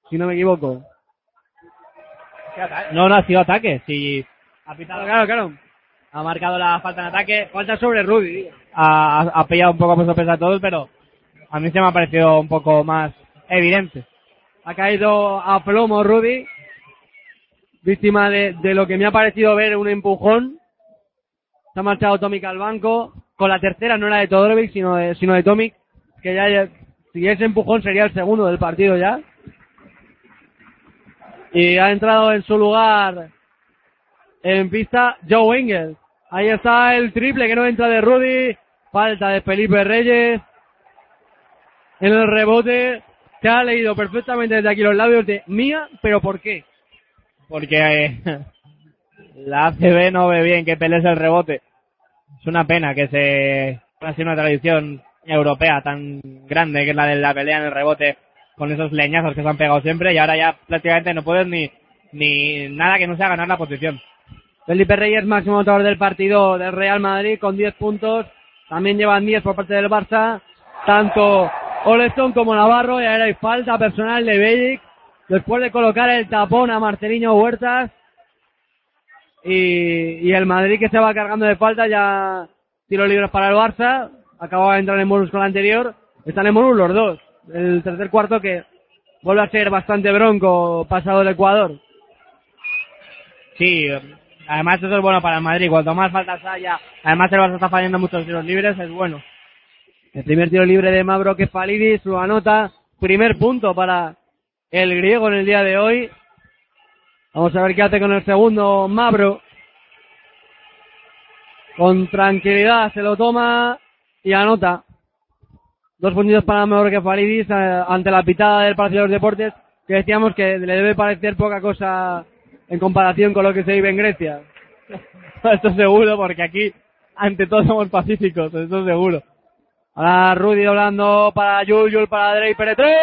si no me equivoco. No, no ha sido ataque, si ha pitado, Claro, claro. ha marcado la falta en ataque, Falta sobre Rudy. ha, ha pillado un poco a sorpresa a todos, pero a mí se me ha parecido un poco más evidente. Ha caído a plomo Rudy. Víctima de, de lo que me ha parecido ver un empujón. Se ha marchado Tomic al banco. Con la tercera no era de Todorovic, sino de, sino de Tomic. Que ya, si ese empujón sería el segundo del partido ya. Y ha entrado en su lugar en pista Joe Engel. Ahí está el triple que no entra de Rudy. Falta de Felipe Reyes. En el rebote se ha leído perfectamente desde aquí los labios de Mía, pero ¿por qué? Porque eh, la ACB no ve bien que pelees el rebote. Es una pena que se ha sido una tradición europea tan grande que es la de la pelea en el rebote con esos leñazos que se han pegado siempre y ahora ya prácticamente no puedes ni, ni nada que no sea ganar la posición. Felipe Reyes, máximo anotador del partido del Real Madrid con 10 puntos. También llevan 10 por parte del Barça. Tanto Oleston como Navarro. Y ahora hay falta personal de Bellic. Después de colocar el tapón a Marceliño Huertas. Y, el Madrid que se va cargando de falta ya tiro libres para el Barça. Acababa de entrar en bonus con la anterior. Están en bonus los dos. El tercer cuarto que vuelve a ser bastante bronco pasado el Ecuador. Sí, además eso es bueno para el Madrid. Cuanto más faltas haya, además el Barça está fallando muchos tiros libres, es bueno. El primer tiro libre de Mavro que Palidis lo anota. Primer punto para el griego en el día de hoy. Vamos a ver qué hace con el segundo Mavro. Con tranquilidad se lo toma y anota. Dos puntitos para Mavro que Palidis eh, ante la pitada del Palacio de los Deportes que decíamos que le debe parecer poca cosa en comparación con lo que se vive en Grecia. Esto seguro, porque aquí ante todo somos pacíficos, esto seguro. Ahora Rudy doblando para Yul, Yul para Draper. ¡Tres!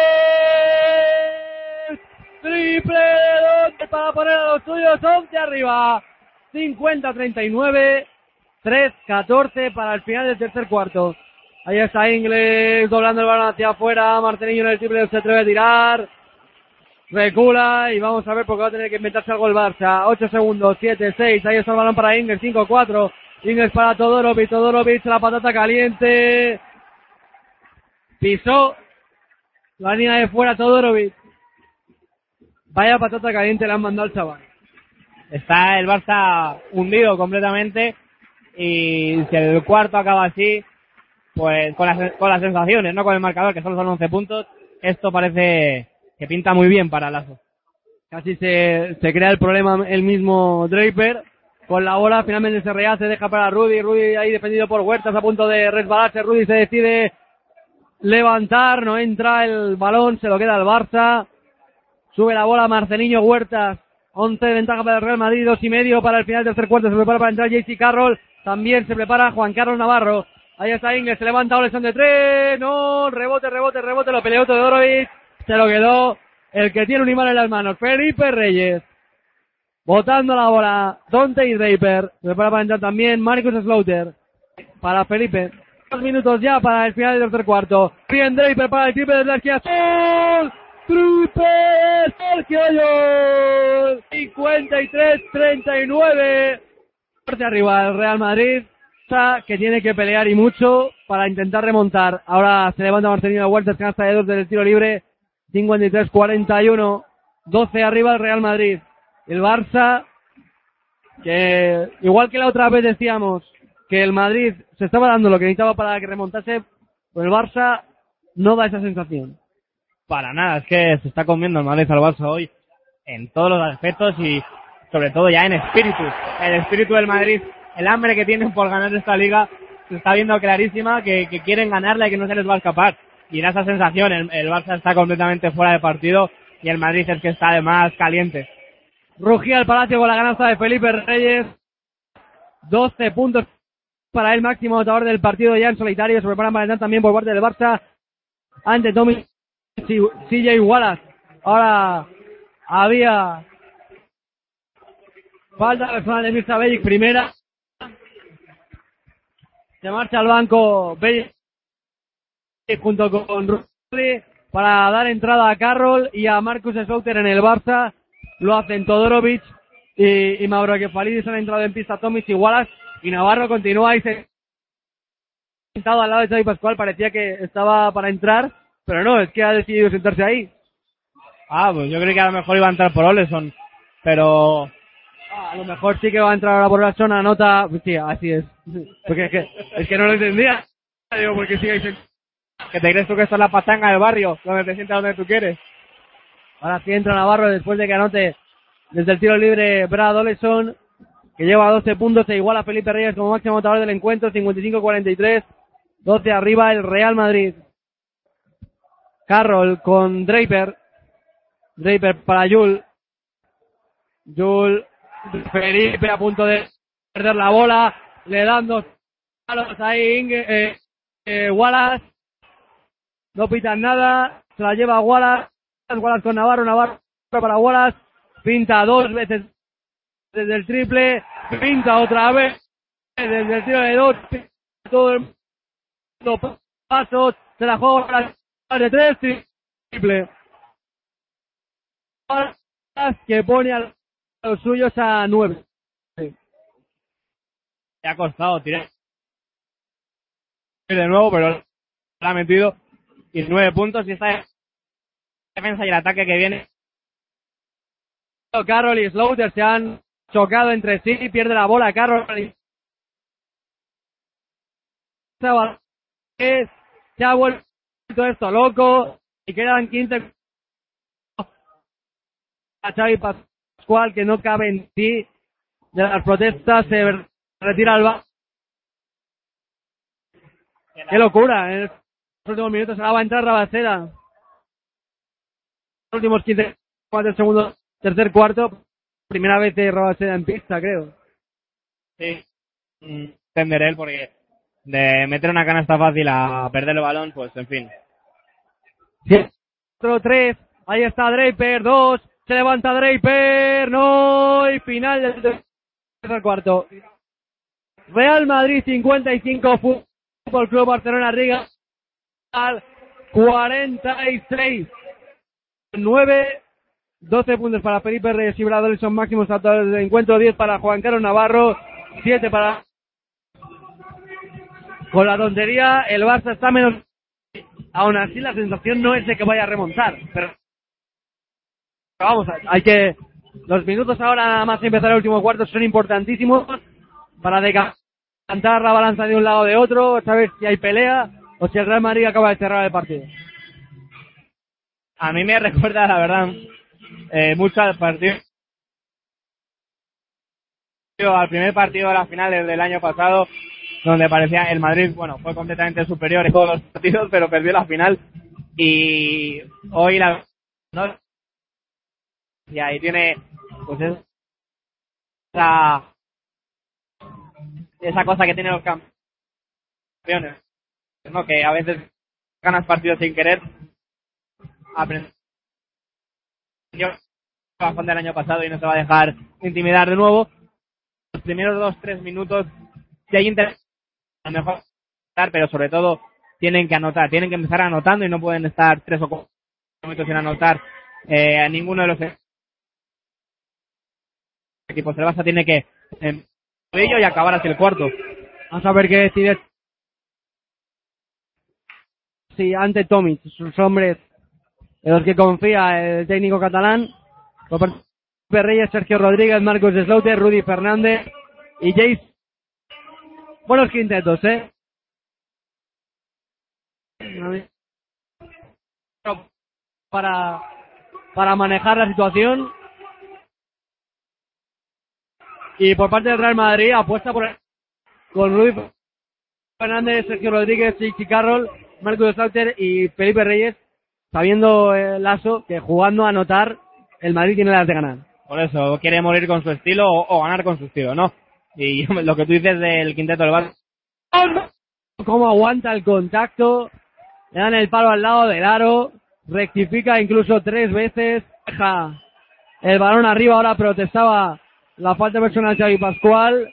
triple de Donte para poner a los suyos, 11 arriba, 50-39, 3-14 para el final del tercer cuarto. Ahí está Ingles doblando el balón hacia afuera, Marcelino en el triple se atreve a tirar, recula y vamos a ver porque va a tener que inventarse algo el Barça. 8 segundos, 7, 6, ahí está el balón para Ingles, 5, 4, Ingles para Todorovic, Todorovic, la patata caliente, pisó la línea de fuera Todorovic. Vaya patata caliente le han mandado al chaval. Está el Barça hundido completamente y si el cuarto acaba así, pues con las, con las sensaciones, no con el marcador, que solo son 11 puntos, esto parece que pinta muy bien para Lazo. Casi se, se crea el problema el mismo Draper. Con la bola finalmente se rehace, deja para Rudy. Rudy ahí defendido por Huertas a punto de resbalarse. Rudy se decide levantar, no entra el balón, se lo queda el Barça. Sube la bola Marceliño Huertas. 11 de ventaja para el Real Madrid, dos y medio para el final del tercer cuarto. Se prepara para entrar JC Carroll. También se prepara Juan Carlos Navarro. Ahí está Ingles, se levanta Oleson de tres. No, rebote, rebote, rebote. Lo peleó Todorovic. Se lo quedó el que tiene un imán en las manos. Felipe Reyes. Botando la bola. Dante y Draper. Se prepara para entrar también Marcus Slaughter. Para Felipe. Dos minutos ya para el final del tercer cuarto. Bien Draper para el triple de la esquina. ¡Gol! Triple Sergio Llull. 53-39. Parte arriba el Real Madrid. Que tiene que pelear y mucho para intentar remontar. Ahora se levanta Marcelino Huertas, canasta de dos del tiro libre. 53-41. 12 arriba el Real Madrid. El Barça, que igual que la otra vez decíamos que el Madrid se estaba dando lo que necesitaba para que remontase, pues el Barça no da esa sensación. Para nada, es que se está comiendo el Madrid al Barça hoy en todos los aspectos y sobre todo ya en espíritu. El espíritu del Madrid, el hambre que tienen por ganar esta liga, se está viendo clarísima que, que quieren ganarla y que no se les va a escapar. Y da esa sensación, el, el Barça está completamente fuera de partido y el Madrid es que está además caliente. Rugía el Palacio con la gananza de Felipe Reyes. 12 puntos para el máximo anotador del partido ya en solitario. Se preparan para entrar también por parte del Barça. Ante Tommy CJ Wallace. Ahora había falta personal de Mirza Bellic. Primera. Se marcha al banco Bellic junto con Rudy para dar entrada a Carroll y a Marcus Slaughter en el Barça. Lo hacen Todorovic y, y Mauro Kefalidis han entrado en pista Tomis y Wallace y Navarro continúa ahí sentado al lado de Xavi Pascual. Parecía que estaba para entrar, pero no, es que ha decidido sentarse ahí. Ah, pues yo creo que a lo mejor iba a entrar por Oleson, pero a lo mejor sí que va a entrar ahora por la zona, nota, sí, así es. Porque es que, es que no lo entendía. Digo, porque sigáis en... ¿Que te crees tú que esta es la patanga del barrio, donde te sientas donde tú quieres? Ahora sí entra Navarro después de que anote desde el tiro libre Brad Oleson, que lleva 12 puntos e igual a Felipe Reyes como máximo anotador del encuentro, 55-43, 12 arriba el Real Madrid. Carroll con Draper, Draper para Jul, Jul, Felipe a punto de perder la bola, le dan dos palos ahí, Inge, eh, eh, Wallace, no pitan nada, se la lleva Wallace, Wallace con Navarro, Navarro para Wallace, pinta dos veces desde el triple, pinta otra vez desde el tiro de dos, todo el mundo pasos, se la juega de tres, triple. Que pone a los suyos a nueve. Le ha costado tirar de nuevo, pero lo ha metido. Y nueve puntos y esta defensa y el ataque que viene. Carroll y Slaughter se han chocado entre sí, pierde la bola Carroll. Se ha vuelto esto loco y quedan 15 a Xavi Pascual que no cabe en sí de las protestas se retira al ba- Qué locura, en los últimos minutos ahora va a entrar Rabacera. Los últimos 15 cuatro segundos, tercer cuarto, primera vez de Rabacera en pista, creo. Sí. Mm, Entenderé porque de meter una canasta fácil a perder el balón, pues en fin. 4 3 ahí está Draper, 2, Se levanta Draper, no, y final del tercer cuarto. Real Madrid 55, Fútbol Club Barcelona Riga al 46. 9, 12 puntos para Felipe Reyes y Bradley son máximos totales del encuentro, 10 para Juan Carlos Navarro, 7 para... Con la tontería, el Barça está menos... Aún así la sensación no es de que vaya a remontar, pero... vamos, hay que... Los minutos ahora más empezar el último cuarto son importantísimos para decantar la balanza de un lado o de otro, saber si hay pelea o si el Real Madrid acaba de cerrar el partido. A mí me recuerda, la verdad, eh, mucho al al primer partido de las finales del año pasado donde parecía el Madrid bueno fue completamente superior en todos los partidos pero perdió la final y hoy la y ahí tiene pues esa esa cosa que tienen los campeones ¿no? que a veces ganas partidos sin querer aprendió bajón del año pasado y no se va a dejar intimidar de nuevo. Los primeros dos, tres minutos, si hay interés, a lo mejor, pero sobre todo tienen que anotar, tienen que empezar anotando y no pueden estar tres o cuatro minutos sin anotar eh, a ninguno de los equipos. El Barça tiene que eh, y acabar así el cuarto. Vamos a ver qué decide. Sí, ante Tomic, sus hombres en los que confía el técnico catalán. De Reyes, Sergio Rodríguez, Marcos Slaughter, Rudy Fernández y Jace. Buenos quintetos, ¿eh? Para, para manejar la situación. Y por parte del Real Madrid apuesta por con Rudy Fernández, Sergio Rodríguez, Chichi Carroll, Marcos Slaughter y Felipe Reyes sabiendo el Lazo que jugando a anotar el Madrid tiene las de ganar. Por eso, quiere morir con su estilo o, o ganar con su estilo, ¿no? Y lo que tú dices del quinteto del Barça. Cómo aguanta el contacto, le dan el palo al lado del aro, rectifica incluso tres veces, deja el balón arriba, ahora protestaba la falta personal de Xavi Pascual,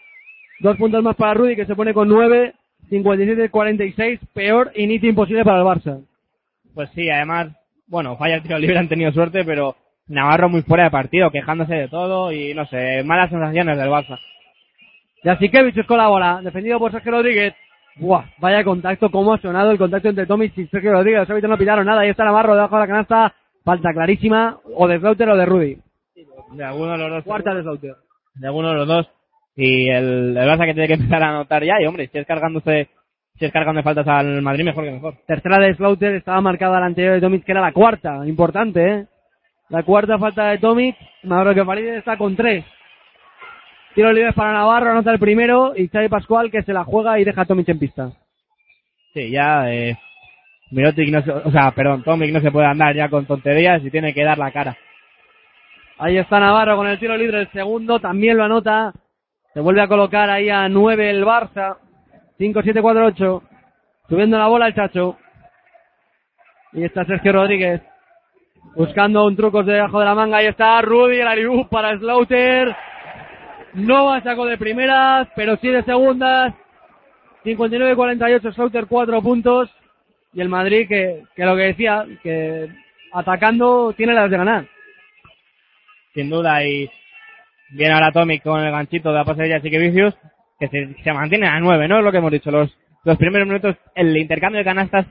dos puntos más para Rudy que se pone con nueve, 57-46, peor inicio imposible para el Barça. Pues sí, además, bueno, falla el tiro libre, han tenido suerte, pero Navarro muy fuera de partido, quejándose de todo y no sé, malas sensaciones del Barça. Yasikevich con la bola, defendido por Sergio Rodríguez. Buah, vaya contacto, cómo ha sonado el contacto entre Tomic y Sergio Rodríguez. Los árbitros no pitaron nada, ahí está Navarro debajo de la canasta. Falta clarísima, o de Slaughter o de Rudy. De alguno de los dos. Cuarta de Slaughter. De alguno de los dos. Y el, el Barça que tiene que empezar a anotar ya, y hombre, si es cargándose, si es cargando faltas al Madrid, mejor que mejor. Tercera de Slaughter, estaba marcada la anterior de Tomic, que era la cuarta. Importante, eh. La cuarta falta de Tomic. Navarro que Farid está con tres. Tiro libre para Navarro, anota el primero. Y Xavi Pascual que se la juega y deja a Tomic en pista. Sí, ya, eh, Mirotic no se, o sea, perdón, Tomic no se puede andar ya con tonterías y tiene que dar la cara. Ahí está Navarro con el tiro libre, el segundo también lo anota. Se vuelve a colocar ahí a 9 el Barça. 5-7-4-8. Subiendo la bola el Chacho. Y está Sergio Rodríguez. Buscando un truco debajo de la manga. Ahí está Rudy, el Ariú para Slaughter. No va a saco de primeras, pero sí de segundas. 59-48, Slaughter 4 puntos. Y el Madrid que, que lo que decía, que atacando tiene las de ganar. Sin duda, y viene ahora Tomic con el ganchito de la pasadilla así que Vicius, se, se mantiene a 9, ¿no? Es lo que hemos dicho. Los, primeros minutos, el intercambio de canastas,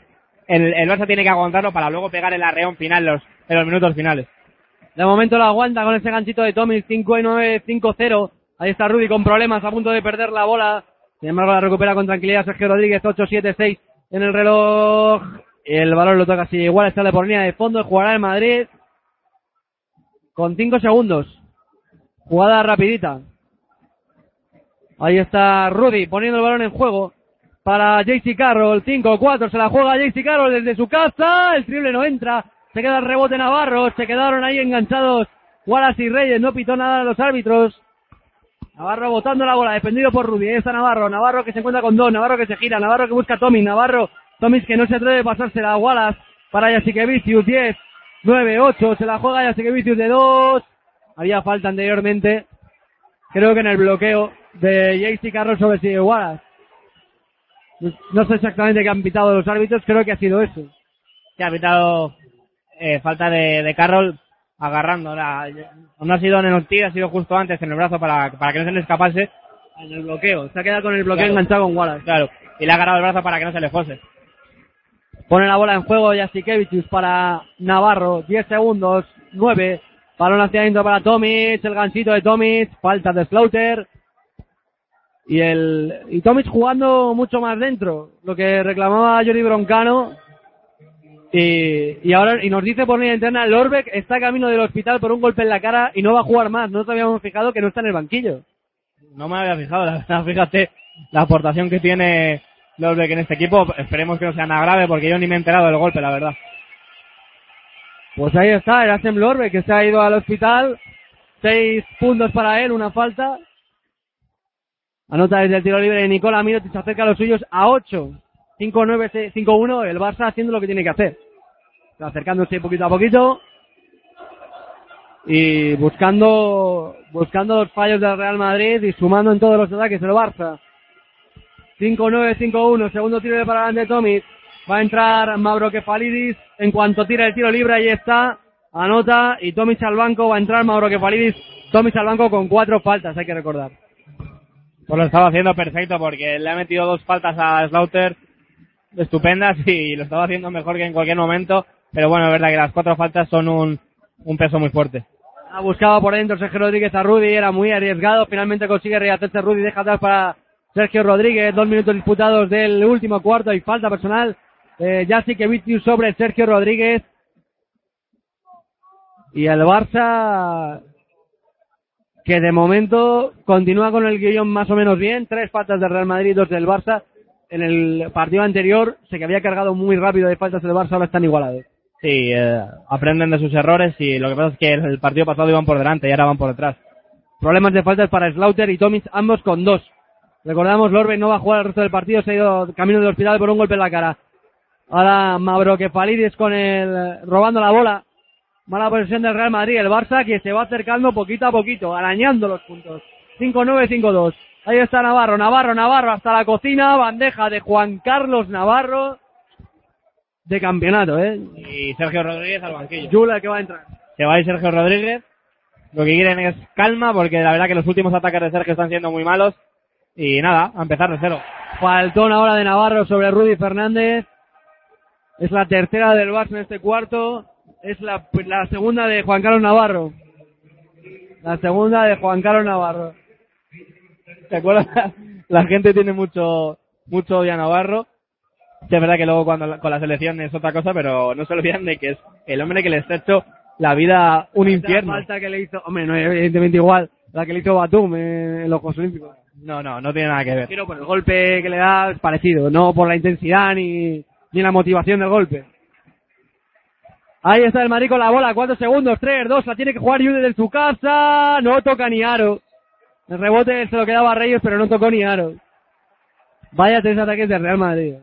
el, el Barça tiene que aguantarlo para luego pegar el arreón final los, en los minutos finales. De momento lo aguanta con ese ganchito de Tomic, 5 y 9, 5-0. Ahí está Rudy con problemas, a punto de perder la bola. Sin embargo, la recupera con tranquilidad Sergio Rodríguez, 8-7-6 en el reloj. El balón lo toca así igual, está por línea de fondo, jugará el Madrid con 5 segundos. Jugada rapidita. Ahí está Rudy poniendo el balón en juego para JC Carroll. 5-4, se la juega JC Carroll desde su casa. El triple no entra. Se queda el rebote Navarro. Se quedaron ahí enganchados Wallace y Reyes. No pitó nada de los árbitros. Navarro botando la bola, defendido por Rudy. Ahí está Navarro. Navarro que se encuentra con dos. Navarro que se gira. Navarro que busca a Tommy. Navarro. Tommy que no se atreve a pasársela a Wallace para Yasikevicius. 10, 9-8, se la juega Jasikevicius de 2. Había falta anteriormente. Creo que en el bloqueo de JC Carroll sobre Steve Wallace. No sé exactamente qué han pitado los árbitros, creo que ha sido eso. que ha pitado eh, falta de, de Carroll agarrando. La, no ha sido en el ortiz, ha sido justo antes en el brazo para, para que no se le escapase. En el bloqueo, se ha quedado con el bloqueo Claro. enganchado con Wallace. Claro, y le ha agarrado el brazo para que no se le fuese. Pone la bola en juego Jasikevicius para Navarro. 10 segundos. 9. Balón hacia adentro para Tomic. El ganchito de Tomic. Falta de Slaughter. Y el y Tomic jugando mucho más dentro. Lo que reclamaba Jordi Broncano. Y, y ahora y nos dice por línea interna, Lorbeck está camino del hospital por un golpe en la cara y no va a jugar más. No nos habíamos fijado que no está en el banquillo. No me había fijado, la verdad, fíjate la aportación que tiene Lorbeck en este equipo. Esperemos que no sea nada grave porque yo ni me he enterado del golpe, la verdad. Pues ahí está, Erasem Lorbe que se ha ido al hospital. Seis puntos para él, una falta. Anota desde el tiro libre de Nicola Mirotic, se acerca a los suyos a 8. 5-9, 5-1, el Barça haciendo lo que tiene que hacer. Está acercándose poquito a poquito. Y buscando, buscando los fallos del Real Madrid y sumando en todos los ataques el Barça. 5-9, 5-1, segundo tiro de para adelante Tomic. Va a entrar Mauro Kefalidis en cuanto tira el tiro libre, ahí está. Anota y Tomic al banco, va a entrar Mauro Kefalidis. Tomic al banco con cuatro faltas, hay que recordar. Pues lo estaba haciendo perfecto porque le ha metido dos faltas a Slaughter estupendas y lo estaba haciendo mejor que en cualquier momento. Pero bueno, es verdad que las cuatro faltas son un, un peso muy fuerte. Ha buscado por dentro Sergio Rodríguez a Rudy, era muy arriesgado. Finalmente consigue rehacerse Rudy, deja atrás para Sergio Rodríguez. Dos minutos disputados del último cuarto y falta personal. Eh, Jasikevicius sobre Sergio Rodríguez. Y el Barça, que de momento continúa con el guion más o menos bien. Tres faltas del Real Madrid, dos del Barça. En el partido anterior se que había cargado muy rápido de faltas del Barça, ahora están igualados. Sí, eh, aprenden de sus errores y lo que pasa es que el partido pasado iban por delante y ahora van por detrás. Problemas de faltas para Slaughter y Tomic, ambos con dos. Recordamos, Lorbe no va a jugar el resto del partido, se ha ido camino del hospital por un golpe en la cara. Ahora Mauro Kefalidis con el, robando la bola. Mala posesión del Real Madrid, el Barça que se va acercando poquito a poquito, arañando los puntos. 5-9, 5-2. Ahí está Navarro, Navarro, Navarro hasta la cocina, bandeja de Juan Carlos Navarro. De campeonato, eh. Y Sergio Rodríguez al banquillo. Yula que va a entrar. Se va a ir Sergio Rodríguez. Lo que quieren es calma porque la verdad que los últimos ataques de Sergio están siendo muy malos. Y nada, a empezar de cero. Faltón ahora de Navarro sobre Rudy Fernández. Es la tercera del Barça en este cuarto. Es la, la segunda de Juan Carlos Navarro. La segunda de Juan Carlos Navarro. ¿Te acuerdas? La gente tiene mucho, mucho odio a Navarro. Sí, Es verdad que luego cuando con la selección es otra cosa, pero no se olviden de que es el hombre que les ha hecho la vida un infierno. La falta que le hizo, hombre, no evidentemente igual, la que le hizo Batum en los Juegos Olímpicos. No, no, no tiene nada que ver. Pero por el golpe que le da es parecido, no por la intensidad ni, ni la motivación del golpe. Ahí está el Madrid con la bola, cuatro segundos, tres, dos, la tiene que jugar Jude de su casa, no toca ni Aro. El rebote se lo quedaba a Reyes, pero no tocó ni Aro. Vaya tres ataques del Real Madrid.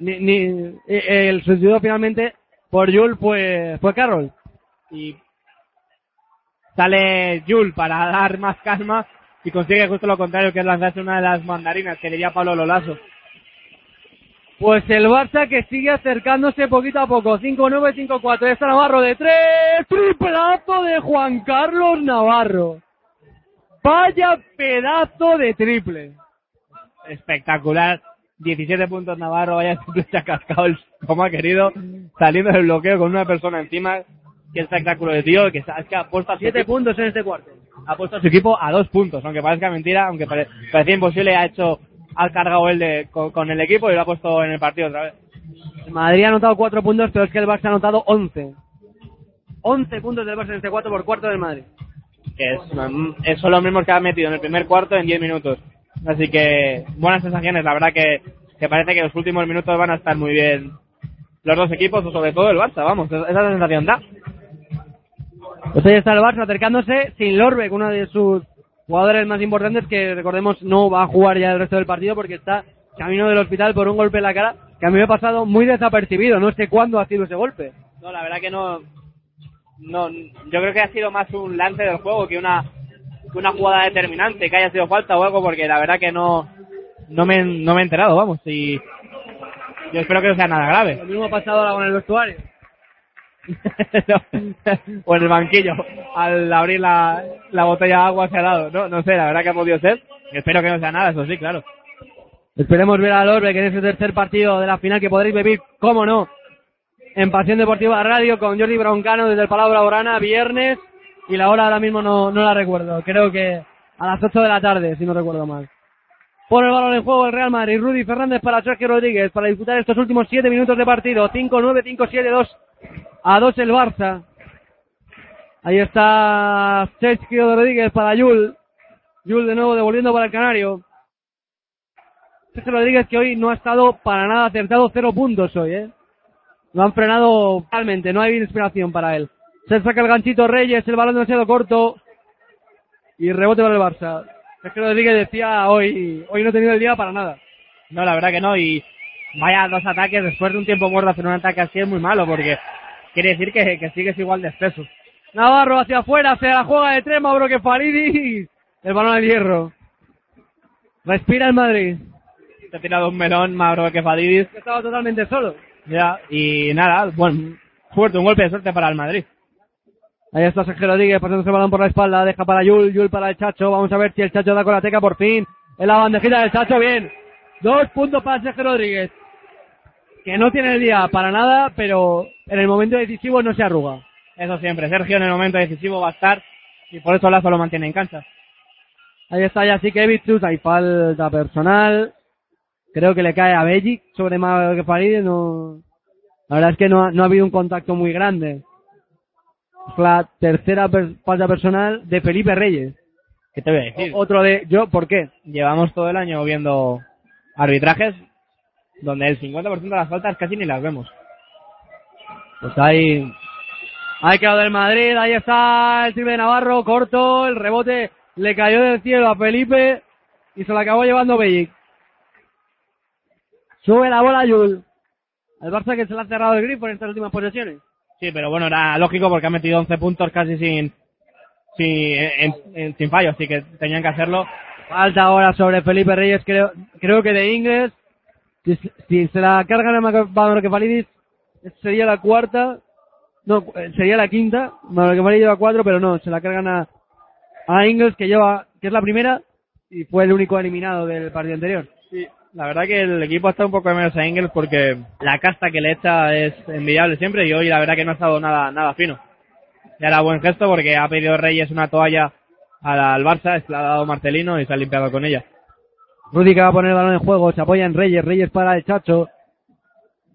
Ni, ni, eh, el sustituido finalmente por Jules fue, fue Carroll. Y sale Jul para dar más calma y consigue justo lo contrario, que es lanzarse una de las mandarinas que diría Pablo Lolaso. Pues el Barça que sigue acercándose poquito a poco. 5-9, 5-4. Está Navarro de 3. Triplazo de Juan Carlos Navarro. Vaya pedazo de triple. Espectacular. 17 puntos Navarro, vaya triple se ha cascado el, como ha querido, saliendo del bloqueo con una persona encima. Qué espectáculo de tío, que, es que ha puesto a su 7 equipo- puntos en este cuarto. ha puesto a su equipo a dos puntos, aunque parezca mentira, aunque pare- parecía imposible, ha hecho, ha cargado él de, con, con el equipo y lo ha puesto en el partido otra vez. El Madrid ha anotado 4 puntos, pero es que el Barça ha anotado 11. 11 puntos del Barça en este 4 por cuarto del Madrid. Que es, es son los mismos que ha metido en el primer cuarto en 10 minutos. Así que buenas sensaciones, la verdad que, que parece que los últimos minutos van a estar muy bien los dos equipos, o sobre todo el Barça, vamos, esa esa sensación da. Pues ahí está el Barça acercándose sin Lorbeck, uno de sus jugadores más importantes que recordemos no va a jugar ya el resto del partido porque está camino del hospital por un golpe en la cara que a mí me ha pasado muy desapercibido, no sé cuándo ha sido ese golpe. No, la verdad que no, no, yo creo que ha sido más un lance del juego que una que una jugada determinante, que haya sido falta o algo, porque la verdad que no no me, no me he enterado, vamos, y yo espero que no sea nada grave. Lo mismo ha pasado ahora con el vestuario. o en el banquillo, al abrir la, la botella de agua se ha dado, no, no sé, la verdad que ha podido ser, espero que no sea nada, eso sí, claro. Esperemos ver al Orbe en ese tercer partido de la final que podréis vivir, cómo no, en Pasión Deportiva Radio con Jordi Broncano desde el Orana, viernes, y la hora ahora mismo no, no la recuerdo, creo que a las 8 de la tarde, si no recuerdo mal. Pone el balón en juego el Real Madrid, Rudy Fernández para Sergio Rodríguez, para disputar estos últimos 7 minutos de partido, 5-9, 5-7, 2 a 2 el Barça. Ahí está Sergio Rodríguez para Yul. Yul de nuevo devolviendo para el Canario. Sergio Rodríguez que hoy no ha estado para nada acertado, cero puntos hoy, eh. Lo han frenado totalmente, no hay inspiración para él. Se saca el ganchito Reyes, el balón demasiado corto. Y rebote para el Barça. Sergio Rodríguez decía hoy, hoy no he tenido el día para nada. No, la verdad que no, y vaya dos ataques después de un tiempo muerto hacer un ataque así es muy malo, porque quiere decir que, que sigues igual de espeso. Navarro hacia afuera, hacia la juega de Trema, bro que. El balón al hierro. Respira el Madrid. Se ha tirado un melón, Mauro que. Estaba totalmente solo. Ya, y nada, bueno, fuerte, un golpe de suerte para el Madrid. Ahí está Sergio Rodríguez pasándose el balón por la espalda, deja para Yul, Yul para el Chacho, vamos a ver si el Chacho da con la teca por fin. En la bandejita del Chacho, bien. Dos puntos para Sergio Rodríguez. Que no tiene el día para nada, pero en el momento decisivo no se arruga. Eso siempre, Sergio en el momento decisivo va a estar y por eso Lazo lo mantiene en cancha. Ahí está ya Sikevicius, hay falta personal. Creo que le cae a Bellic sobre que Faridis, no... La verdad es que no ha, no ha habido un contacto muy grande. La tercera per- falta personal de Felipe Reyes. ¿Qué te voy a decir? O- Otro de yo, ¿por qué? Llevamos todo el año viendo arbitrajes donde el 50% de las faltas casi ni las vemos. Pues ahí, ahí quedado del Madrid, ahí está el triple de Navarro, corto, el rebote le cayó del cielo a Felipe y se lo acabó llevando Bellic. Sube la bola Yul. Al Barça que se le ha cerrado el grifo en estas últimas posesiones. Sí, pero bueno, era lógico porque ha metido 11 puntos casi sin sin, en- sin fallo, así que tenían que hacerlo. Falta ahora sobre Felipe Reyes, creo, creo que de Ingles. Si, si se la cargan a Mavroquefalidis, sería la cuarta. No, eh, sería la quinta. Mavroquefalidis lleva cuatro, pero no, se la cargan a, a Ingles, que lleva, que es la primera, y fue el único eliminado del partido anterior. Sí, la verdad que el equipo estado un poco de menos a Engels porque la casta que le echa es envidiable siempre y hoy la verdad que no ha estado nada, nada fino. Ya era buen gesto porque ha pedido Reyes una toalla al, Barça, se la ha dado Marcelino y se ha limpiado con ella. Rudy que va a poner el balón en juego, se apoya en Reyes, Reyes para el Chacho.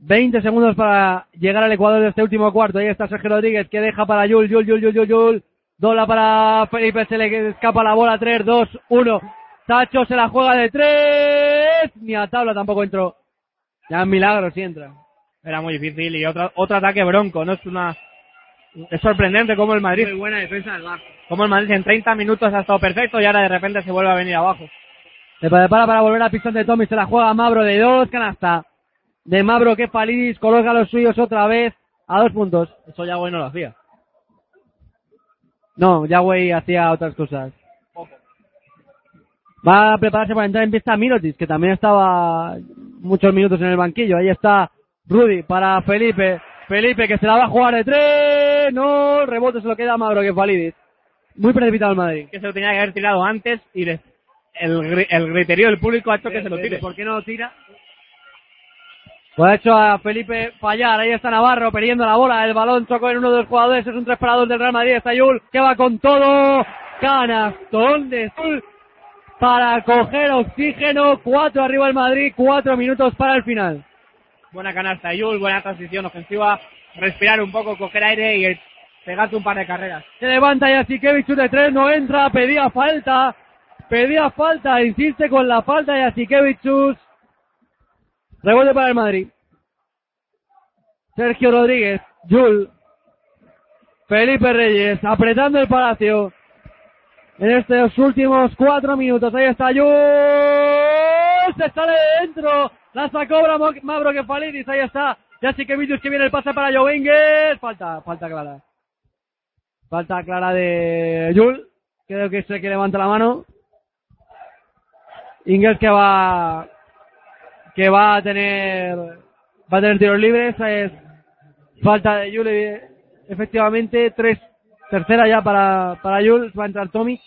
20 segundos para llegar al Ecuador de este último cuarto. Ahí está Sergio Rodríguez que deja para Yul, Yul, Yul, Yul, Yul, Yul. Dobla para Felipe, se le escapa la bola. 3, 2, 1. Chacho se la juega de 3. Ni a tabla tampoco entró. Ya es milagro si entra. Era muy difícil y otro, otro ataque bronco, no es una... Es sorprendente cómo el Madrid, Muy buena defensa del Barça. cómo el Madrid en 30 minutos ha estado perfecto y ahora de repente se vuelve a venir abajo. Se prepara para volver al pistón de Tommy, se la juega Mabro de dos, canasta. De Mabro que Palidis coloca los suyos otra vez a dos puntos. Eso ya bueno lo hacía. No, Yahweh hacía otras cosas. Va a prepararse para entrar en pista Mirotic, que también estaba muchos minutos en el banquillo. Ahí está Rudy para Felipe. Felipe que se la va a jugar de tres. No, el rebote se lo queda a Mauro que Falidis. Muy precipitado el Madrid. Que se lo tenía que haber tirado antes y les- el, el griterío del público ha hecho que se lo tire. ¿Por qué no lo tira? Pues ha hecho a Felipe fallar. Ahí está Navarro perdiendo la bola. El balón chocó en uno de los jugadores. Es un 3 para 2 del Real Madrid. Está Yul que va con todo. Canastón de Yul para coger oxígeno. 4 arriba el Madrid. 4 minutos para el final. Buena canasta de Yul, buena transición ofensiva, respirar un poco, coger aire y pegarte un par de carreras. Se levanta Yasikevich de 3. No entra. Pedía falta. Pedía falta. Insiste con la falta Yasikevich. Rebote para el Madrid. Sergio Rodríguez, Yul, Felipe Reyes, apretando el palacio. En estos últimos cuatro minutos, ahí está Yul, se sale de dentro, la sacó Mavro que Falidis, ahí está. Ya sí que Vicius que viene el pase para Jovingues, falta, falta clara. Falta clara de Jul. Creo que es el que levanta la mano. Ingles que va que va a tener va a tener tiros libres. Es falta de Jul. eh, Efectivamente, tres tercera ya para para Jul. Va a entrar Tommy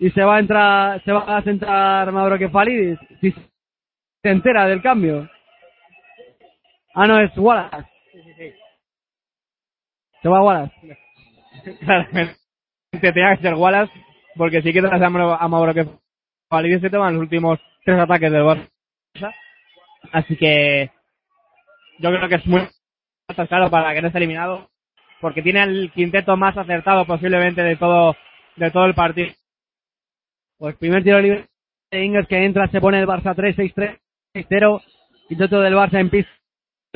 y se va a entrar se va a sentar Mauro Kefalidis si se entera del cambio. Ah, no, es Wallace. Se va Wallace. Claramente tenía que ser Wallace, porque sí que te a Mauro, Validis se toman los últimos tres ataques del Barça. Así que yo creo que es muy claro para que no esté eliminado, porque tiene el quinteto más acertado posiblemente de todo de todo el partido. Pues primer tiro libre de Ingers que entra, se pone el Barça 3, 6, 3, 6, 0. Quinteto del Barça en pista.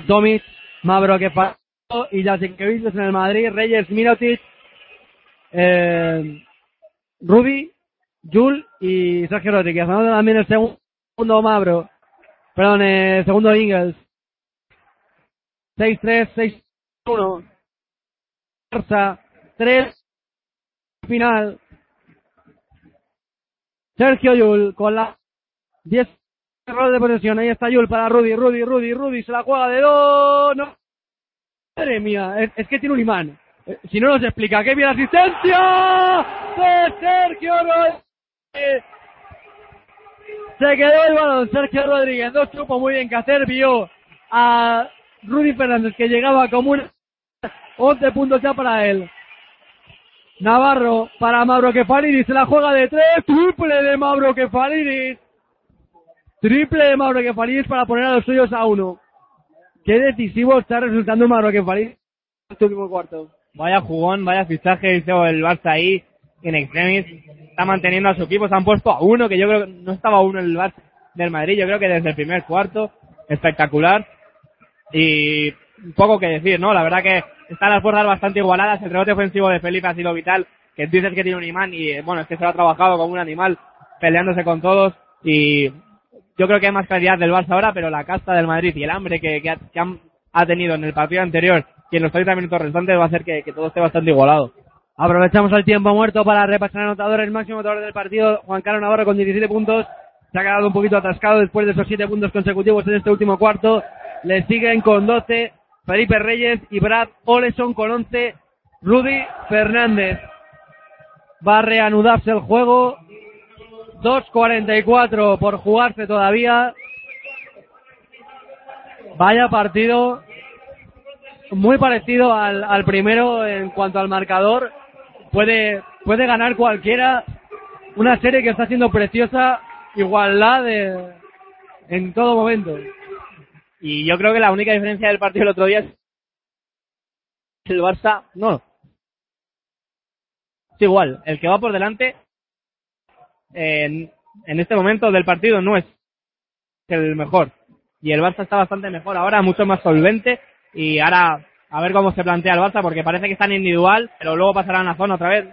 Tomic, Mavro que pasó y Jasikevicius en el Madrid, Reyes, Mirotic, eh, Rubi, Jul y Sergio Rodríguez. Anota también el segundo Mavro. Perdón, el segundo Ingles. 6-3, 6-1. Barça 3. Final. Sergio Yul con la 10 errores de posesión. Ahí está Yul para Rudy, Rudy, Rudy, Rudy. Se la juega de dos. No. Madre mía, es, que tiene un imán. Eh, Si no nos explica, ¡qué bien asistencia! De Sergio Rodríguez. Se quedó el balón Sergio Rodríguez. No supo muy bien qué hacer. Vio a Rudy Fernández que llegaba como un 11 puntos ya para él. Navarro para Mauro Kefalidis, se la juega de tres, triple de Mauro Kefalidis. Triple de Mauro Kefalidis para poner a los suyos a uno. Qué decisivo está resultando Mauro Kefalidis en este último cuarto. Vaya jugón, vaya fichaje hizo el Barça ahí en extremis. Está manteniendo a su equipo, se han puesto a uno, que yo creo que no estaba a uno en el Barça del Madrid, yo creo que desde el primer cuarto, espectacular. Y poco que decir, ¿no? La verdad que están las fuerzas bastante igualadas, el rebote ofensivo de Felipe ha sido vital, que dices que tiene un imán y eh, bueno, es que se lo ha trabajado como un animal, peleándose con todos y yo creo que hay más calidad del Barça ahora, pero la casta del Madrid y el hambre que, ha, que han- ha tenido en el partido anterior y en los 30 minutos restantes va a hacer que, que todo esté bastante igualado. Aprovechamos el tiempo muerto para repasar anotadores. El máximo anotador del partido, Juan Carlos Navarro con 17 puntos. Se ha quedado un poquito atascado después de esos 7 puntos consecutivos en este último cuarto. Le siguen con 12 Felipe Reyes y Brad Oleson con 11. Rudy Fernández. Va a reanudarse el juego. 2.44 por jugarse todavía. Vaya partido muy parecido al, primero en cuanto al marcador. Puede, puede ganar cualquiera. Una serie que está siendo preciosa, igualdad en todo momento. Y yo creo que la única diferencia del partido del otro día es el Barça, no. Es igual, el que va por delante en, en este momento del partido no es el mejor. Y el Barça está bastante mejor ahora, mucho más solvente. Y ahora a ver cómo se plantea el Barça, porque parece que está en individual, pero luego pasarán a la zona otra vez.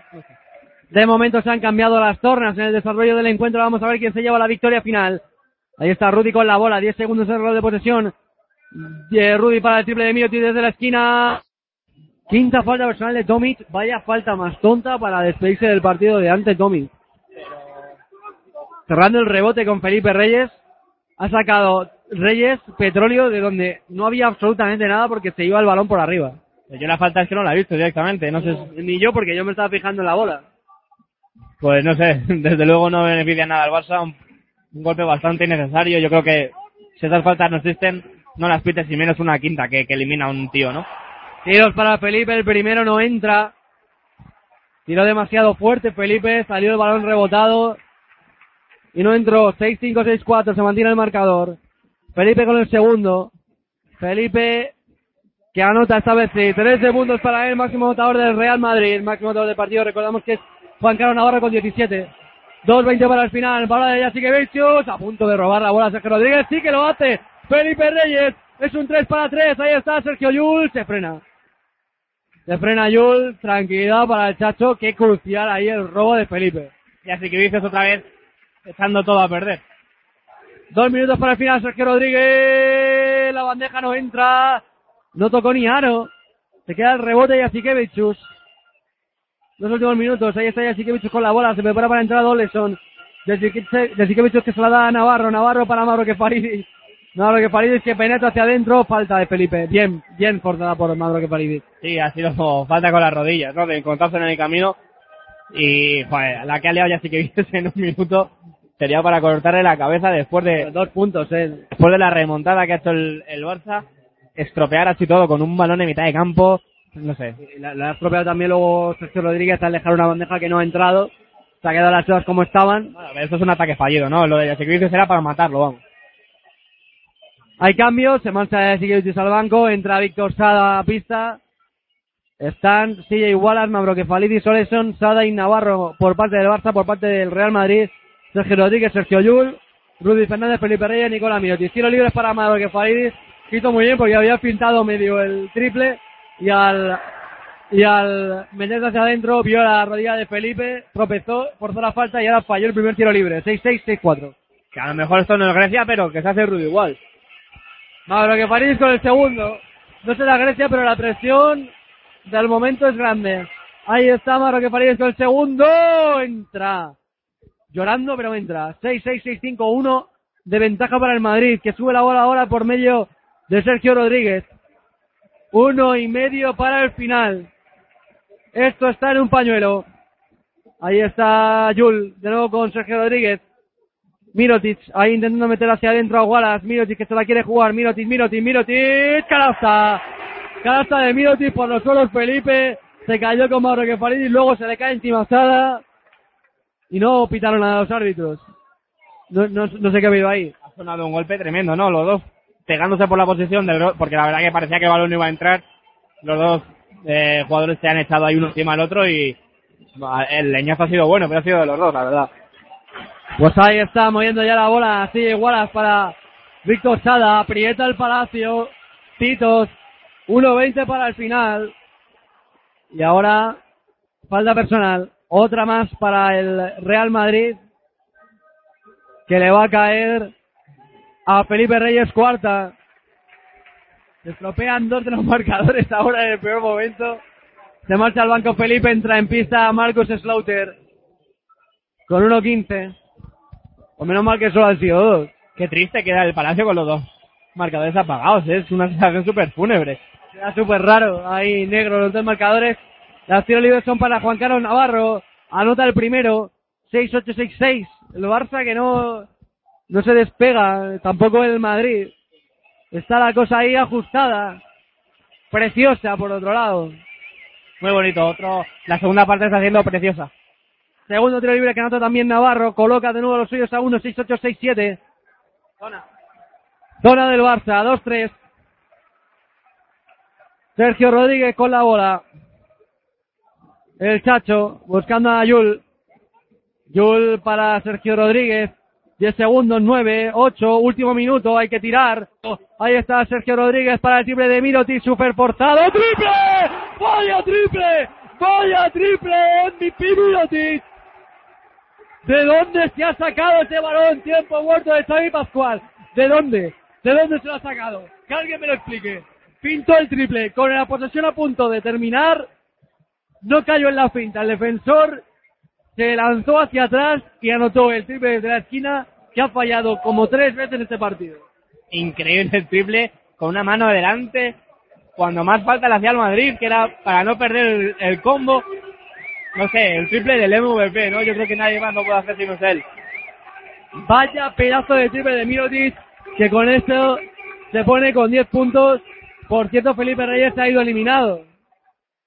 De momento se han cambiado las tornas en el desarrollo del encuentro. Vamos a ver quién se lleva la victoria final. Ahí está Rudy con la bola. 10 segundos de reloj de posesión. De Rudy para el triple de Mioti desde la esquina. Quinta falta personal de Tomic. Vaya falta más tonta para despedirse del partido de ante Tomic. Cerrando el rebote con Felipe Reyes. Ha sacado Reyes petróleo de donde no había absolutamente nada porque se iba el balón por arriba. Yo la falta es que no la he visto directamente, no sé. Ni yo porque yo me estaba fijando en la bola. Pues no sé, desde luego no beneficia nada al Barça, un, un golpe bastante innecesario. Yo creo que si esas faltas no existen, no las pites y menos una quinta que, elimina a un tío, ¿no? Tiros para Felipe, el primero no entra. Tiró demasiado fuerte Felipe, salió el balón rebotado. Y no entró. 6-5, 6-4, se mantiene el marcador. Felipe con el segundo. Felipe que anota esta vez sí. 13 segundos para él, máximo anotador del Real Madrid. Máximo anotador del partido, recordamos que es Juan Carlos Navarro con 17. 2-20 para el final. Bola de Jasikevicius. A punto de robar la bola Sergio Rodríguez. Sí que lo hace. Felipe Reyes. Es un 3 para 3. Ahí está Sergio Yul. Se frena. Se frena Yul. Tranquilidad para el Chacho. Qué crucial ahí el robo de Felipe. Y así que dices otra vez, echando todo a perder. Dos minutos para el final. Sergio Rodríguez. La bandeja no entra. No tocó ni aro. Se queda el rebote y Jasikevichus. Los últimos minutos. Ahí está Jasikevichus con la bola. Se prepara para entrar a Oleson. Jasikevichus que se la da a Navarro. Navarro para Mauro Kefaridis. Mauro Kefaridis que penetra hacia adentro. Falta de Felipe. Bien, bien forzada por Mauro Kefaridis. Sí, ha sido falta con las rodillas, ¿no? De encontrarse en el camino. Y, joder, la que ha liado Jasikevichus en un minuto sería para cortarle la cabeza después de... Dos puntos, eh. Después de la remontada que ha hecho el, el Barça. Estropear así todo con un balón en mitad de campo. No sé. La, ha estropeado también luego Sergio Rodríguez al dejar una bandeja que no ha entrado. Se ha quedado las cosas como estaban. Bueno, eso es un ataque fallido, ¿no? Lo de Jasikevichus era para matarlo, vamos. Hay cambios, se marcha Jasikevichus al banco, entra Víctor Sada a pista. Están CJ Wallace, Mabrokefalidis, Oleson, Sada y Navarro por parte del Barça, por parte del Real Madrid. Sergio Rodríguez, Sergio Yul, Rudy Fernández, Felipe Reyes, Nicolás Mirotic. Tiro libres para Mabrokefalidis. Quito muy bien porque había pintado medio el triple y al y al meterse hacia adentro vio la rodilla de Felipe, tropezó, forzó la falta y ahora falló el primer tiro libre. 6-6, 6-4. Que a lo mejor esto no es Grecia, pero que se hace ruido igual. Mabrokefalidis con el segundo. No será Grecia, pero la presión del momento es grande. Ahí está Mabrokefalidis con el segundo. Entra. Llorando, pero entra. 6-6, 6-5-1 de ventaja para el Madrid, que sube la bola ahora por medio de Sergio Rodríguez. Uno y medio para el final. Esto está en un pañuelo. Ahí está Yul, de nuevo con Sergio Rodríguez. Mirotic, ahí intentando meter hacia adentro a Wallace. Mirotic que se la quiere jugar. Mirotic, Mirotic, Mirotic. Canasta. Canasta de Mirotic por los suelos Felipe. Se cayó con Mauro Kefaridis. Luego se le cae encima Sada. Y no pitaron a los árbitros. No, no sé qué ha habido ahí. Ha sonado un golpe tremendo, ¿no? Los dos pegándose por la posición, de, porque la verdad que parecía que el balón iba a entrar. Los dos eh, jugadores se han echado ahí uno encima del otro y el leñazo ha sido bueno, pero ha sido de los dos, la verdad. Pues ahí está moviendo ya la bola, así igualas para Víctor Sada, aprieta el Palacio, Titos, 1.20 para el final. Y ahora, falta personal, otra más para el Real Madrid, que le va a caer a Felipe Reyes cuarta. Se estropean dos de los marcadores ahora en el peor momento. Se marcha al banco Felipe, entra en pista Marcus Slaughter con 1.15. O menos mal que solo han sido dos. Qué triste queda el Palacio con los dos marcadores apagados, ¿eh? es una sensación súper fúnebre. Queda súper raro, ahí negro los dos marcadores. Las tiros libres son para Juan Carlos Navarro. Anota el primero, 6-8-6-6. El Barça que no, no se despega, tampoco el Madrid. Está la cosa ahí ajustada. Preciosa, por otro lado. Muy bonito, otro, la segunda parte está haciendo preciosa. Segundo tiro libre que anota también Navarro. Coloca de nuevo los suyos a 1, 6, 8, 6, 7. Zona. Zona del Barça, 2, 3. Sergio Rodríguez con la bola. El Chacho buscando a Yul. Yul para Sergio Rodríguez. 10 segundos, 9, 8, último minuto, hay que tirar. Ahí está Sergio Rodríguez para el triple de Mirotic, super forzado. ¡Triple! ¡Vaya triple! ¡Vaya triple! MVP Mirotic. ¿De dónde se ha sacado ese balón? Tiempo muerto de Xavi Pascual. ¿De dónde? ¿De dónde se lo ha sacado? Que alguien me lo explique. Pintó el triple con la posesión a punto de terminar. No cayó en la finta. El defensor se lanzó hacia atrás y anotó el triple desde la esquina que ha fallado como tres veces en este partido. Increíble el triple con una mano adelante. Cuando más falta le hacía al Madrid, que era para no perder el, el combo. No sé, el triple del MVP, ¿no? Yo creo que nadie más lo puede hacer sino él. Vaya pedazo de triple de Mirotic, que con esto se pone con 10 puntos. Por cierto, Felipe Reyes se ha ido eliminado.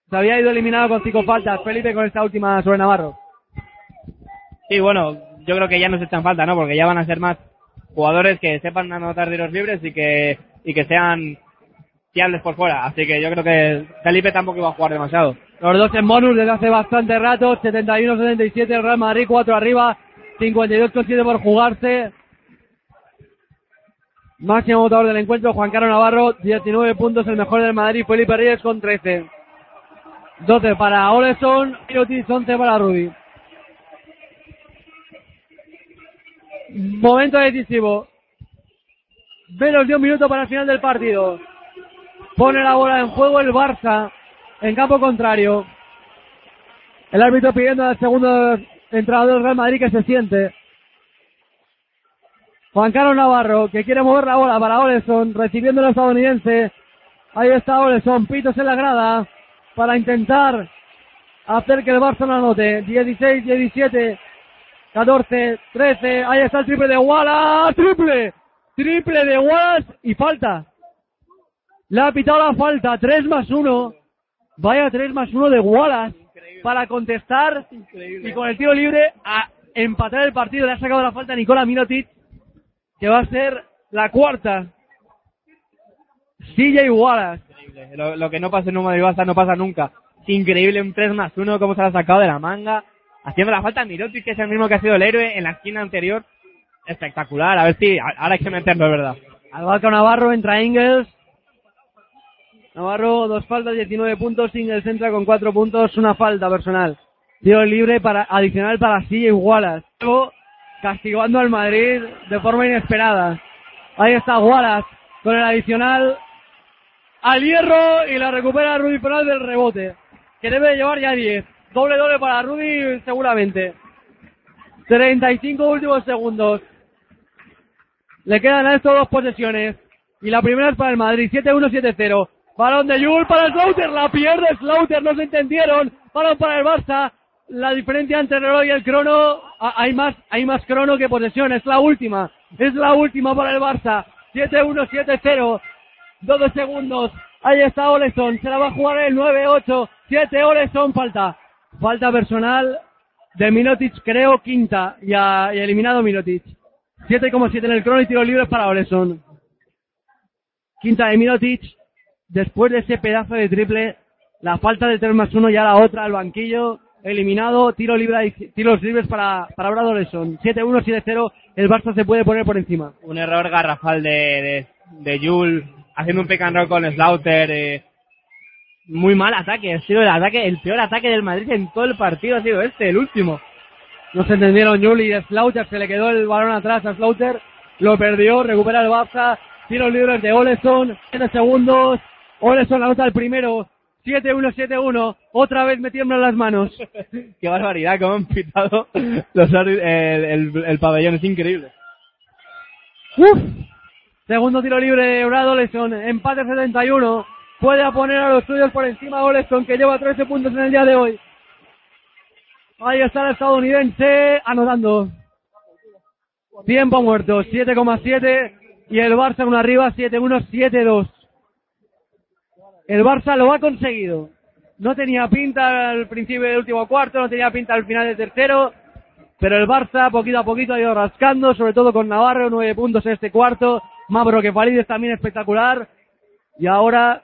Se había ido eliminado con cinco faltas. Felipe con esta última sobre Navarro. Sí, bueno, yo creo que ya no se echan falta, ¿no? Porque ya van a ser más jugadores que sepan anotar tiros libres y que, y que sean fiables por fuera. Así que yo creo que Felipe tampoco iba a jugar demasiado. Los dos en bonus desde hace bastante rato. 71-77 el Real Madrid, 4 arriba. 52-7 por jugarse. Máximo votador del encuentro, Juan Carlos Navarro, 19 puntos, el mejor del Madrid, Felipe Reyes con 13. 12 para Oleson, Mirotic, 11 para Rudy. Momento decisivo. Menos de un minuto para el final del partido. Pone la bola en juego el Barça. en campo contrario. El árbitro pidiendo al segundo entrenador del Real Madrid que se siente. Juan Carlos Navarro, que quiere mover la bola para Oleson, recibiendo el estadounidense. Ahí está Oleson, pitos en la grada, para intentar hacer que el Barça no anote. 16, 17, 14, 13, ahí está el triple de Wallace, triple, triple de Wallace y falta. Le ha pitado la falta, 3 más 1. Vaya 3 más 1 de Wallace para contestar y con el tiro libre a empatar el partido. Le ha sacado la falta a Nicola Minotic, que va a ser la cuarta. CJ Wallace. Lo, lo que no pasa en un Madrid Barça no pasa nunca. Increíble un 3 más 1, cómo se lo ha sacado de la manga. Haciendo la falta Mirotic, que es el mismo que ha sido el héroe en la esquina anterior. Espectacular. A ver si ahora hay que meterlo, es verdad. Albarca Navarro entra Ingles. Navarro, dos faltas, 19 puntos. Ingles entra con 4 puntos, una falta personal. Tiro libre para, adicional para CJ Wallace. Luego, castigando al Madrid de forma inesperada. Ahí está Wallace con el adicional al hierro y la recupera Rudy Penal del rebote. Que debe llevar ya 10. Doble doble para Rudy seguramente. 35 últimos segundos. Le quedan a esto dos posesiones. Y la primera es para el Madrid. 7-1, 7-0. Balón de Yul para Slaughter. La pierde Slaughter. No se entendieron. Balón para el Barça. La diferencia entre el reloj y el crono. ah, Hay más, hay más crono que posesión. Es la última. Es la última para el Barça. 7-1, 7-0. 12 segundos. Ahí está Oleson. Se la va a jugar el 9-8. 7 Oleson. Falta. Falta personal de Minotic, creo, quinta. Y, ha- y eliminado Minotic. 7,7 en el crono y tiro libre para Oleson. Quinta de Minotic. Después de ese pedazo de triple, la falta de 3 más 1 ya la otra al banquillo. Eliminado, tiro libre, tiros libres para, para Brad Oleson. 7-1, 7-0. El Barça se puede poner por encima. Un error garrafal de, de, de haciendo un pick con Slaughter. eh, muy mal ataque, ha sido el ataque, el peor ataque del Madrid en todo el partido ha sido este, el último. No se entendieron Juli y Slaughter, se le quedó el balón atrás a Slaughter, lo perdió, recupera el Barça, tiros libres de Oleson, 7 segundos, Oleson anota el primero, 7-1, 7-1, otra vez me tiemblan las manos. Qué barbaridad, cómo han pitado los, el, el, el pabellón, es increíble. Uf. Segundo tiro libre de Brad Oleson, empate 71, puede poner a los suyos por encima de Oleson que lleva 13 puntos en el día de hoy. Ahí está el estadounidense anotando. Tiempo muerto, 7,7 y el Barça una arriba, 7-1, 7-2. El Barça lo ha conseguido. No tenía pinta al principio del último cuarto, no tenía pinta al final del tercero, pero el Barça poquito a poquito ha ido rascando, sobre todo con Navarro, nueve puntos en este cuarto, Mavro que Falides también espectacular, y ahora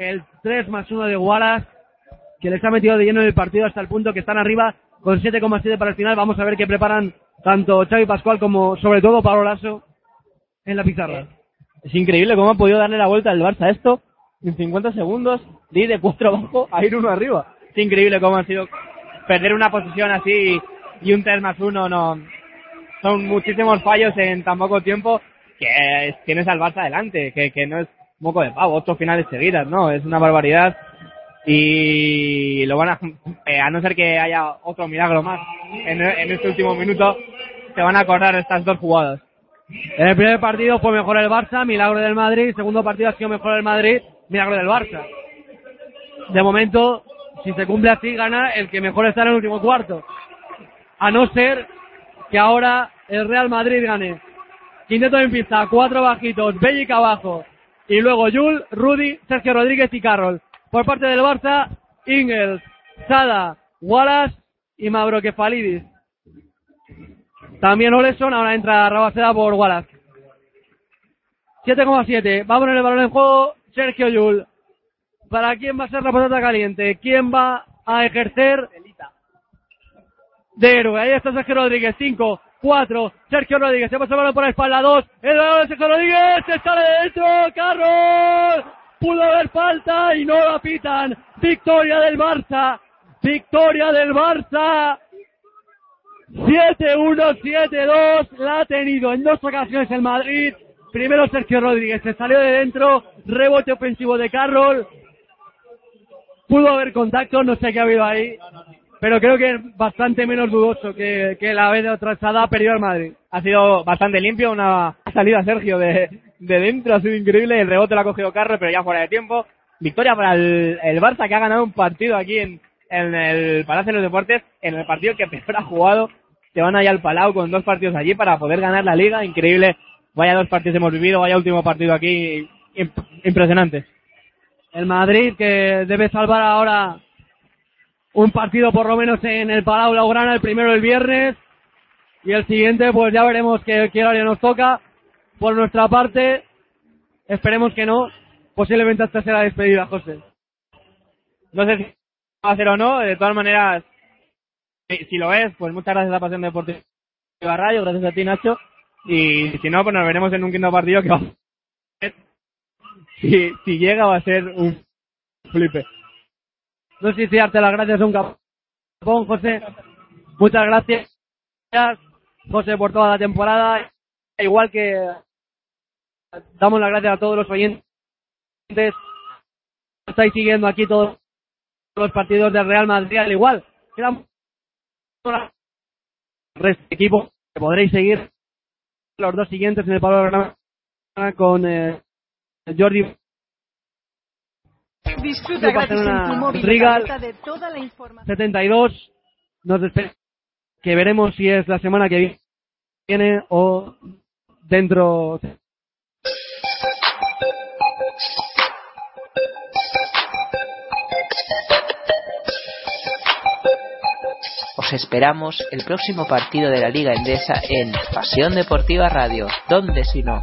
el 3 más 1 de Wallace, que les ha metido de lleno en el partido hasta el punto que están arriba con 7,7 para el final. Vamos a ver qué preparan tanto Xavi Pascual como sobre todo Pablo Lasso en la pizarra. Es increíble cómo ha podido darle la vuelta al Barça a esto en 50 segundos, de de 4 abajo a ir uno arriba. Es increíble cómo ha sido perder una posición así y un 3 más 1 no. Son muchísimos fallos en tan poco tiempo que tienes al Barça adelante, que, que no es moco de pavo, ocho finales seguidas, no, es una barbaridad y lo van a, eh, a no ser que haya otro milagro más en, este último minuto, se van a acordar estas dos jugadas. En el primer partido fue mejor el Barça, milagro del Madrid. Segundo partido ha sido mejor el Madrid, milagro del Barça. De momento, si se cumple así, gana el que mejor está en el último cuarto. A no ser que ahora el Real Madrid gane. Quinteto en pista, cuatro bajitos, Bellic abajo. Y luego Jul, Rudy, Sergio Rodríguez y Carroll. Por parte del Barça, Ingels, Sada, Wallace y Mavrokefalidis. También Oleson, ahora entra Rabaceda por Wallace. 7,7. Va a poner el balón en juego Sergio Yul. ¿Para quién va a ser la patata caliente? ¿Quién va a ejercer de héroe? Ahí está Sergio Rodríguez. 5, 4. Sergio Rodríguez. Se pasa el por la espalda. 2. El balón de Sergio Rodríguez. Se sale de dentro. Carroll. Pudo haber falta y no la pitan. Victoria del Barça. Victoria del Barça. 7-1, 7-2, la ha tenido en dos ocasiones el Madrid. Primero Sergio Rodríguez, se salió de dentro, rebote ofensivo de Carroll. pudo haber contacto, no sé qué ha habido ahí, pero creo que es bastante menos dudoso que, que la vez otra ha perdido al Madrid. Ha sido bastante limpio, una salida Sergio de, de dentro, ha sido increíble, el rebote lo ha cogido Carro, pero ya fuera de tiempo. Victoria para el, el Barça que ha ganado un partido aquí en, en el Palacio de los Deportes, en el partido que peor ha jugado. Se van allá al Palau con dos partidos allí para poder ganar la liga. Increíble. Vaya dos partidos hemos vivido, vaya último partido aquí. Impresionante. El Madrid que debe salvar ahora un partido por lo menos en el Palau Blaugrana, el primero el viernes. Y el siguiente, pues ya veremos qué, qué horario nos toca. Por nuestra parte, esperemos que no. Posiblemente hasta será despedida, José. No sé si va a hacer o no. De todas maneras, si, lo es, pues muchas gracias a Pasión Deportiva Radio, gracias a ti, Nacho. Y si no, pues nos veremos en un quinto partido que va a ser, si, si llega va a ser un flipe. No sé si darte las gracias a un capón, José. Muchas gracias, José, por toda la temporada. Igual que damos las gracias a todos los oyentes. Estáis siguiendo aquí todos los partidos del Real Madrid, al igual. Quedan equipo que podréis seguir los dos siguientes en el programa con eh, Jordi Disfruta gratis en tu móvil Rigal, de toda la información. 72 nos despedimos que veremos si es la semana que viene o dentro Os esperamos el próximo partido de la Liga Endesa en Pasión Deportiva Radio. ¿Dónde si no?